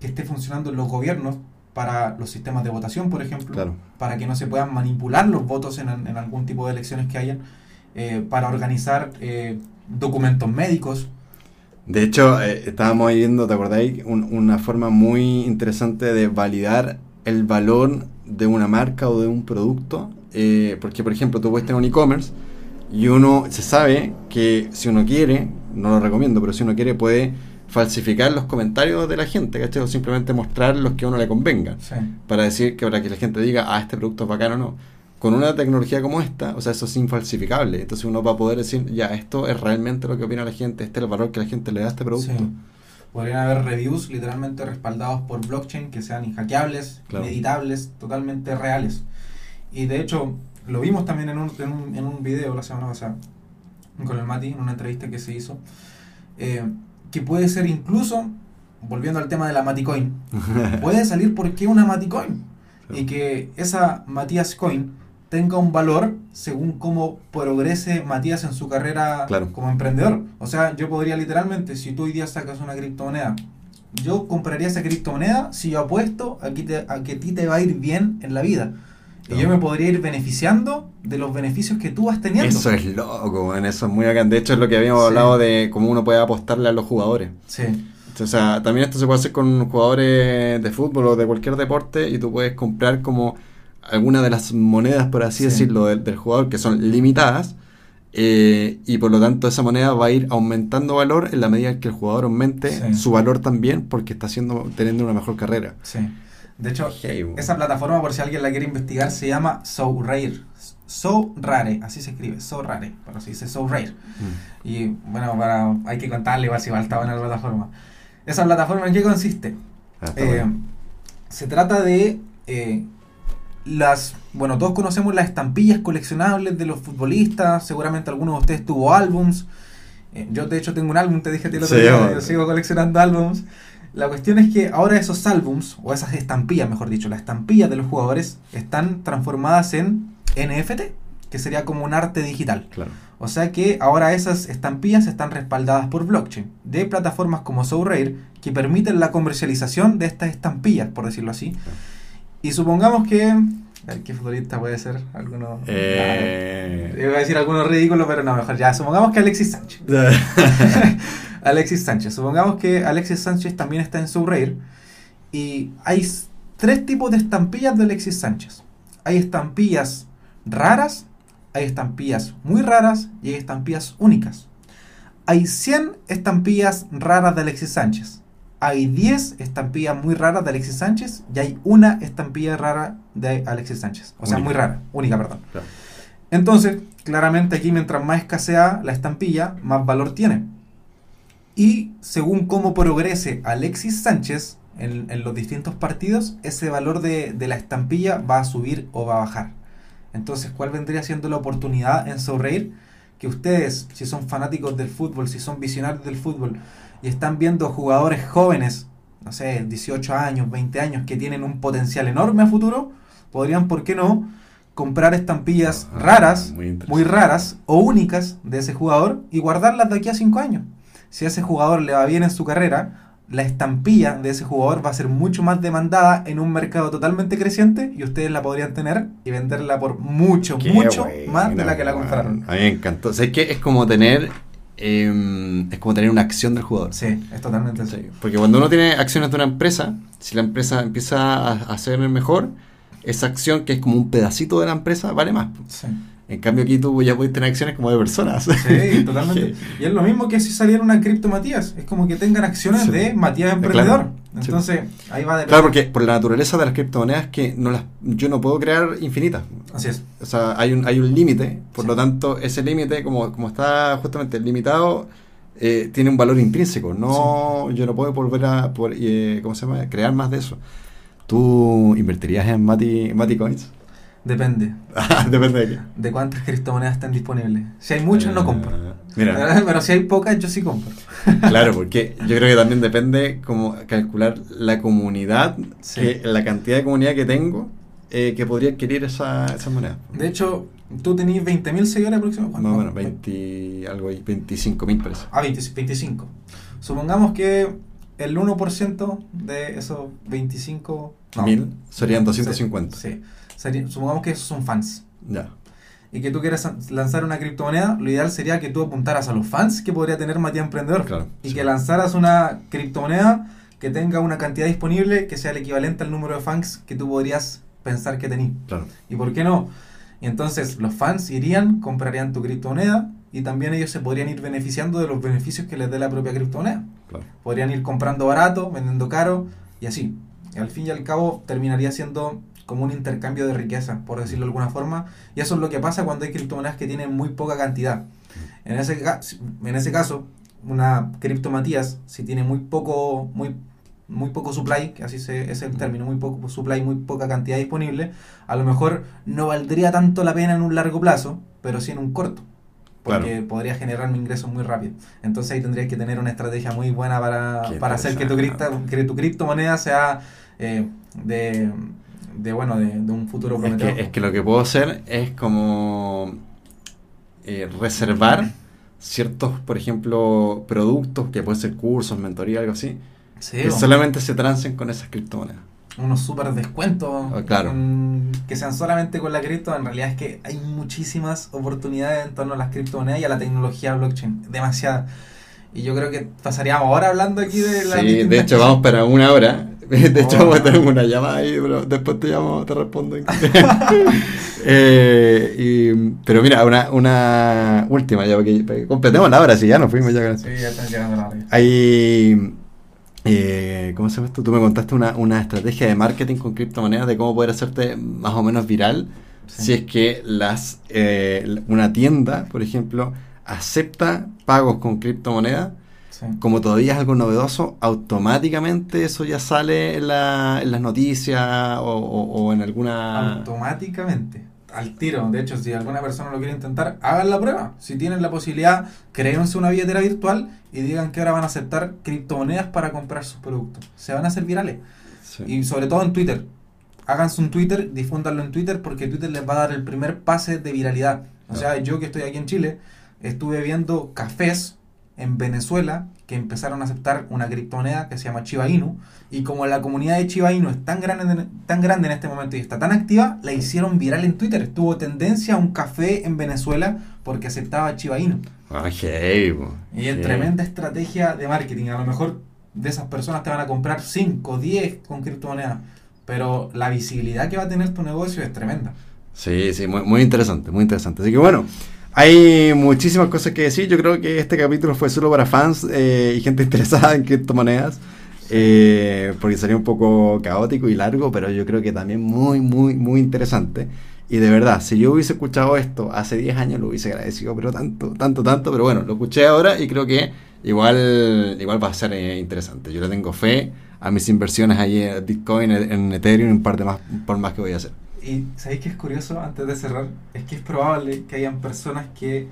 que esté funcionando en los gobiernos para los sistemas de votación, por ejemplo, Claro. para que no se puedan manipular los votos en, en algún tipo de elecciones que hayan, eh, para organizar eh, documentos médicos. De hecho, eh, estábamos ahí viendo, ¿te acordáis? Un- una forma muy interesante de validar el valor de una marca o de un producto. porque, por ejemplo, tú puedes tener un e-commerce y uno se sabe que si uno quiere, no lo recomiendo, pero si uno quiere puede falsificar los comentarios de la gente, ¿cachai? O simplemente mostrar los que a uno le convenga. Sí. Para decir que para que la gente diga, ah, este producto es bacano o no. Con una tecnología como esta, o sea, eso es infalsificable. Entonces uno va a poder decir, ya, esto es realmente lo que opina la gente, este es el valor que la gente le da a este producto. Sí. Podrían haber reviews literalmente respaldados por blockchain que sean inhackeables, Claro. editables, totalmente reales. Y de hecho, lo vimos también en un, en un, en un video la semana pasada con el Mati, en una entrevista que se hizo, eh, que puede ser incluso, volviendo al tema de la Maticoin, puede salir por qué una Maticoin. Y que esa Matías Coin tenga un valor según cómo progrese Matías en su carrera Claro. como emprendedor. O sea, yo podría literalmente, si tú hoy día sacas una criptomoneda, yo compraría esa criptomoneda si yo apuesto a que, te- a que a ti te va a ir bien en la vida. Y yo me podría ir beneficiando de los beneficios que tú vas teniendo. Eso es loco, weón, eso es muy bacán. De hecho, es lo que habíamos Sí. hablado de cómo uno puede apostarle a los jugadores. Sí, O sea, también esto se puede hacer con jugadores de fútbol o de cualquier deporte y tú puedes comprar como alguna de las monedas, por así Sí. decirlo, del, del jugador que son limitadas eh, y por lo tanto esa moneda va a ir aumentando valor en la medida en que el jugador aumente Sí. su valor también porque está haciendo, teniendo una mejor carrera. sí. De hecho, Hey, esa plataforma, por si alguien la quiere investigar, se llama SoRare. SoRare, así se escribe, SoRare, pero se dice SoRare. Mm. Y bueno, para, hay que contarle igual si igual estaba en la plataforma. ¿Esa plataforma en qué consiste? Ah, Eh, se trata de eh, las, bueno, todos conocemos las estampillas coleccionables de los futbolistas, seguramente alguno de ustedes tuvo álbums. Eh, yo de hecho tengo un álbum, te dije a ti el otro Sí, día, yo sigo coleccionando álbums. La cuestión es que ahora esos álbums, o esas estampillas, mejor dicho, las estampillas de los jugadores están transformadas en NFT, que sería como un arte digital. Claro. O sea que ahora esas estampillas están respaldadas por blockchain de plataformas como SoRare que permiten la comercialización de estas estampillas, por decirlo así. Y supongamos que... A ver, ¿qué futbolista puede ser? ¿Alguno? Eh, Iba a decir alguno ridículo, pero no, mejor ya. Supongamos que Alexis Sánchez. Alexis Sánchez. Supongamos que Alexis Sánchez también está en SoRare. Y hay tres tipos de estampillas de Alexis Sánchez. Hay estampillas raras, hay estampillas muy raras y hay estampillas únicas. Hay 100 estampillas raras de Alexis Sánchez. Hay 10 estampillas muy raras de Alexis Sánchez y hay una estampilla rara de Alexis Sánchez. O sea, Única. muy rara, única, perdón. Claro. Entonces, claramente aquí mientras más escasea la estampilla, más valor tiene. Y según cómo progrese Alexis Sánchez en, en los distintos partidos, ese valor de, de la estampilla va a subir o va a bajar. Entonces, ¿cuál vendría siendo la oportunidad en Sonreír? Que ustedes, si son fanáticos del fútbol, si son visionarios del fútbol y están viendo jugadores jóvenes, no sé, 18 años, 20 años, que tienen un potencial enorme a futuro, podrían, ¿por qué no?, comprar estampillas Ah, raras, muy muy raras o únicas de ese jugador y guardarlas de aquí a 5 años. Si a ese jugador le va bien en su carrera, la estampilla de ese jugador va a ser mucho más demandada en un mercado totalmente creciente y ustedes la podrían tener y venderla por mucho, Qué mucho más de la que la compraron. A mí me encantó. O sea, es que es como tener. eh, es como tener una acción del jugador. Sí, es totalmente. Sí, Porque cuando uno tiene acciones de una empresa, si la empresa empieza a, a ser mejor, esa acción que es como un pedacito de la empresa vale más. Sí. En cambio aquí tú ya puedes tener acciones como de personas. Sí, totalmente. Y es lo mismo que si saliera una cripto Matías. Es como que tengan acciones Sí. de Matías Emprendedor. Claro. Sí. Entonces, ahí va a depender. Claro, porque por la naturaleza de las criptomonedas que no las, yo no puedo crear infinitas. Así es. O sea, hay un, hay un límite, por Sí. lo tanto, ese límite, como, como está justamente limitado, eh, tiene un valor intrínseco. No, yo no puedo volver a por, eh, ¿cómo se llama? crear más de eso. ¿Tú invertirías en Mati, Mati Coins? Depende Depende de qué. de cuántas criptomonedas están disponibles. Si hay muchas, no compro. Ah, Mira, Pero si hay pocas, yo sí compro. claro, porque yo creo que también depende como calcular la comunidad, Sí. que, la cantidad de comunidad que tengo eh, que podría adquirir esa, esa moneda. De hecho, tú tenías 20.000 seguidores aproximadamente. Más o menos, 20, algo ahí, 25 mil parece. Ah, 20 25. Supongamos que el 1% de esos 25... no, Mil serían 250. Sí. Sería- supongamos que esos son fans. Ya. Y que tú quieras lanzar una criptomoneda, lo ideal sería que tú apuntaras a los fans que podría tener Matías Emprendedor. Claro, y sí. que lanzaras una criptomoneda que tenga una cantidad disponible que sea el equivalente al número de fans que tú podrías pensar que tenías. Claro. ¿Y por qué no? Y entonces los fans irían, comprarían tu criptomoneda y también ellos se podrían ir beneficiando de los beneficios que les dé la propia criptomoneda. Claro. Podrían ir comprando barato, vendiendo caro y así. Al fin y al cabo terminaría siendo como un intercambio de riqueza, por decirlo de alguna forma. Y eso es lo que pasa cuando hay criptomonedas que tienen muy poca cantidad. En ese, en ese caso, una cripto Matías, si tiene muy poco, muy, muy poco supply, que así se, es el término, muy poco supply, muy poca cantidad disponible, a lo mejor no valdría tanto la pena en un largo plazo, pero sí en un corto. Porque Claro. podría generarme ingresos muy rápido. Entonces ahí tendrías que tener una estrategia muy buena para, para hacer que tu, cripta, interesante. que tu criptomoneda sea eh, de de bueno, de, de un futuro Es prometedor. que, es que lo que puedo hacer es como eh, reservar ciertos, por ejemplo, productos, que pueden ser cursos, mentoría, algo así, Sí, que solamente se trancen con esas criptomonedas. Unos super descuentos Ah, claro. que sean solamente con la cripto, en realidad es que hay muchísimas oportunidades en torno a las criptomonedas y a la tecnología blockchain, demasiadas. Y yo creo que pasaríamos ahora hablando aquí de la Sí, de hecho vamos para una hora. De hecho Oh. vamos a tener una llamada ahí, pero después te llamo, te respondo. Eh, y- pero mira, una, una última, ya porque porque completemos la hora, si ya nos fuimos ya. Sí, ya están llegando la hora. Hay, eh, ¿cómo se llama esto? Tú me contaste una, una estrategia de marketing con criptomonedas de cómo poder hacerte más o menos viral Sí. si es que las eh, una tienda, por ejemplo, acepta pagos con criptomonedas. Sí. Como todavía es algo novedoso, automáticamente eso ya sale en, la- en las noticias o, o- o en alguna... automáticamente al tiro. De hecho, si alguna persona lo quiere intentar, hagan la prueba. Si tienen la posibilidad, créense una billetera virtual y digan que ahora van a aceptar criptomonedas para comprar sus productos. Se van a hacer virales. Sí. Y sobre todo en Twitter. Háganse un Twitter, difúndanlo en Twitter porque Twitter les va a dar el primer pase de viralidad. O sea, yo que estoy aquí en Chile, estuve viendo cafés en Venezuela que empezaron a aceptar una criptomoneda que se llama Chiba Inu. Y como la comunidad de Chiba Inu es tan grande, tan grande en este momento y está tan activa, la hicieron viral en Twitter. Tuvo tendencia a un café en Venezuela porque aceptaba Chiba Inu. Ah, heavy, po. Y es tremenda estrategia de marketing. A lo mejor de esas personas te van a comprar 5, 10 con criptomonedas. Pero la visibilidad que va a tener tu negocio es tremenda. Sí, sí, muy, muy interesante, muy interesante. Así que bueno, hay muchísimas cosas que decir. Yo creo que este capítulo fue solo para fans eh, y gente interesada en criptomonedas. eh, porque sería un poco caótico y largo, pero yo creo que también muy, muy, muy interesante. Y de verdad, si yo hubiese escuchado esto hace 10 años, lo hubiese agradecido, pero tanto, tanto, tanto. Pero bueno, lo escuché ahora y creo que igual, igual va a ser eh, interesante. Yo le tengo fe a mis inversiones ahí en Bitcoin, en Ethereum, un par de más, por más que voy a hacer. Y ¿sabéis qué es curioso antes de cerrar? Es que es probable que hayan personas que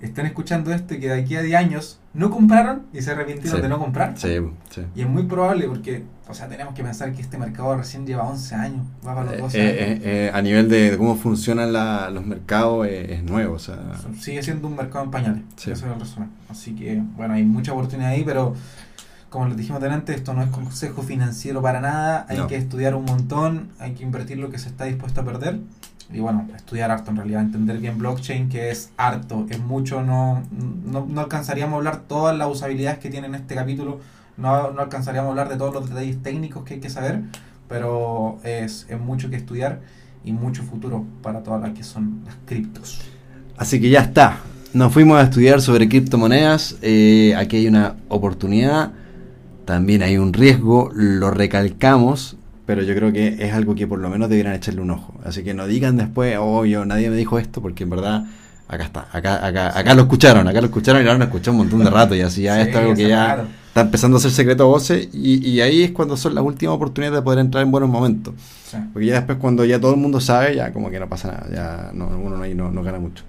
estén escuchando esto y que de aquí a 10 años no compraron y se arrepintieron Sí. de no comprar. Sí, sí. Y es muy probable porque, o sea, tenemos que pensar que este mercado recién lleva 11 años, va para los Eh, 12 eh, años. eh, eh, a nivel de, de cómo funcionan la- los mercados es nuevo, o sea, Sigue siendo un mercado en pañales. Eso es el resumen. Así que, bueno, hay mucha oportunidad ahí, pero como les dijimos delante, esto no es consejo financiero para nada. Hay No. que estudiar un montón, hay que invertir lo que se está dispuesto a perder. Y bueno, estudiar harto en realidad, entender bien blockchain, que es harto, es mucho, no, no, no alcanzaríamos a hablar todas las usabilidades que tiene en este capítulo, no, no alcanzaríamos a hablar de todos los detalles técnicos que hay que saber, pero es, es mucho que estudiar y mucho futuro para todas las que son las criptos. Así que ya está. Nos fuimos a estudiar sobre criptomonedas. eh, aquí hay una oportunidad. También hay un riesgo. Lo recalcamos. Pero yo creo que es algo que por lo menos deberían echarle un ojo. Así que no digan después, oh, yo nadie me dijo esto, porque en verdad acá está. Acá, acá, acá lo escucharon, acá lo escucharon y ahora lo escuché un montón de rato. Y así ya Sí, esto es algo que ya claro. está empezando a ser secreto a voces. Y, y ahí es cuando son las últimas oportunidades de poder entrar en buenos momentos. Sí. Porque ya después cuando ya todo el mundo sabe, ya como que no pasa nada, ya no, uno ahí no, no gana mucho.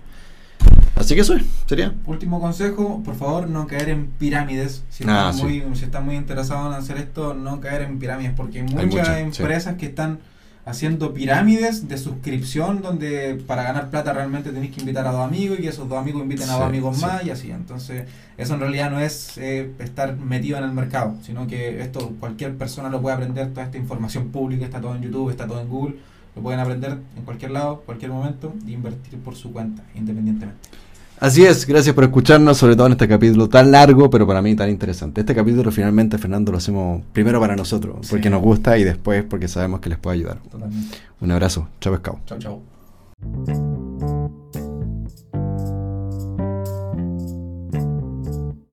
Así que eso es, sería. Último consejo, por favor no caer en pirámides. Si Ah, están, sí. muy, si están muy interesados en hacer esto, no caer en pirámides, porque hay muchas muchas, sí. empresas que están haciendo pirámides de suscripción donde para ganar plata realmente tenéis que invitar a dos amigos y que esos dos amigos inviten a Sí, dos amigos sí. más y así. Entonces, eso en realidad no es eh, estar metido en el mercado, sino que esto cualquier persona lo puede aprender, toda esta información pública, está todo en YouTube, está todo en Google, lo pueden aprender en cualquier lado, cualquier momento y invertir por su cuenta, independientemente. Así es, gracias por escucharnos, sobre todo en este capítulo tan largo, pero para mí tan interesante. Este capítulo finalmente, Fernando, lo hacemos primero para nosotros, Sí. porque nos gusta y después porque sabemos que les puede ayudar. Totalmente. Un abrazo, chao pescado. Chau, chau.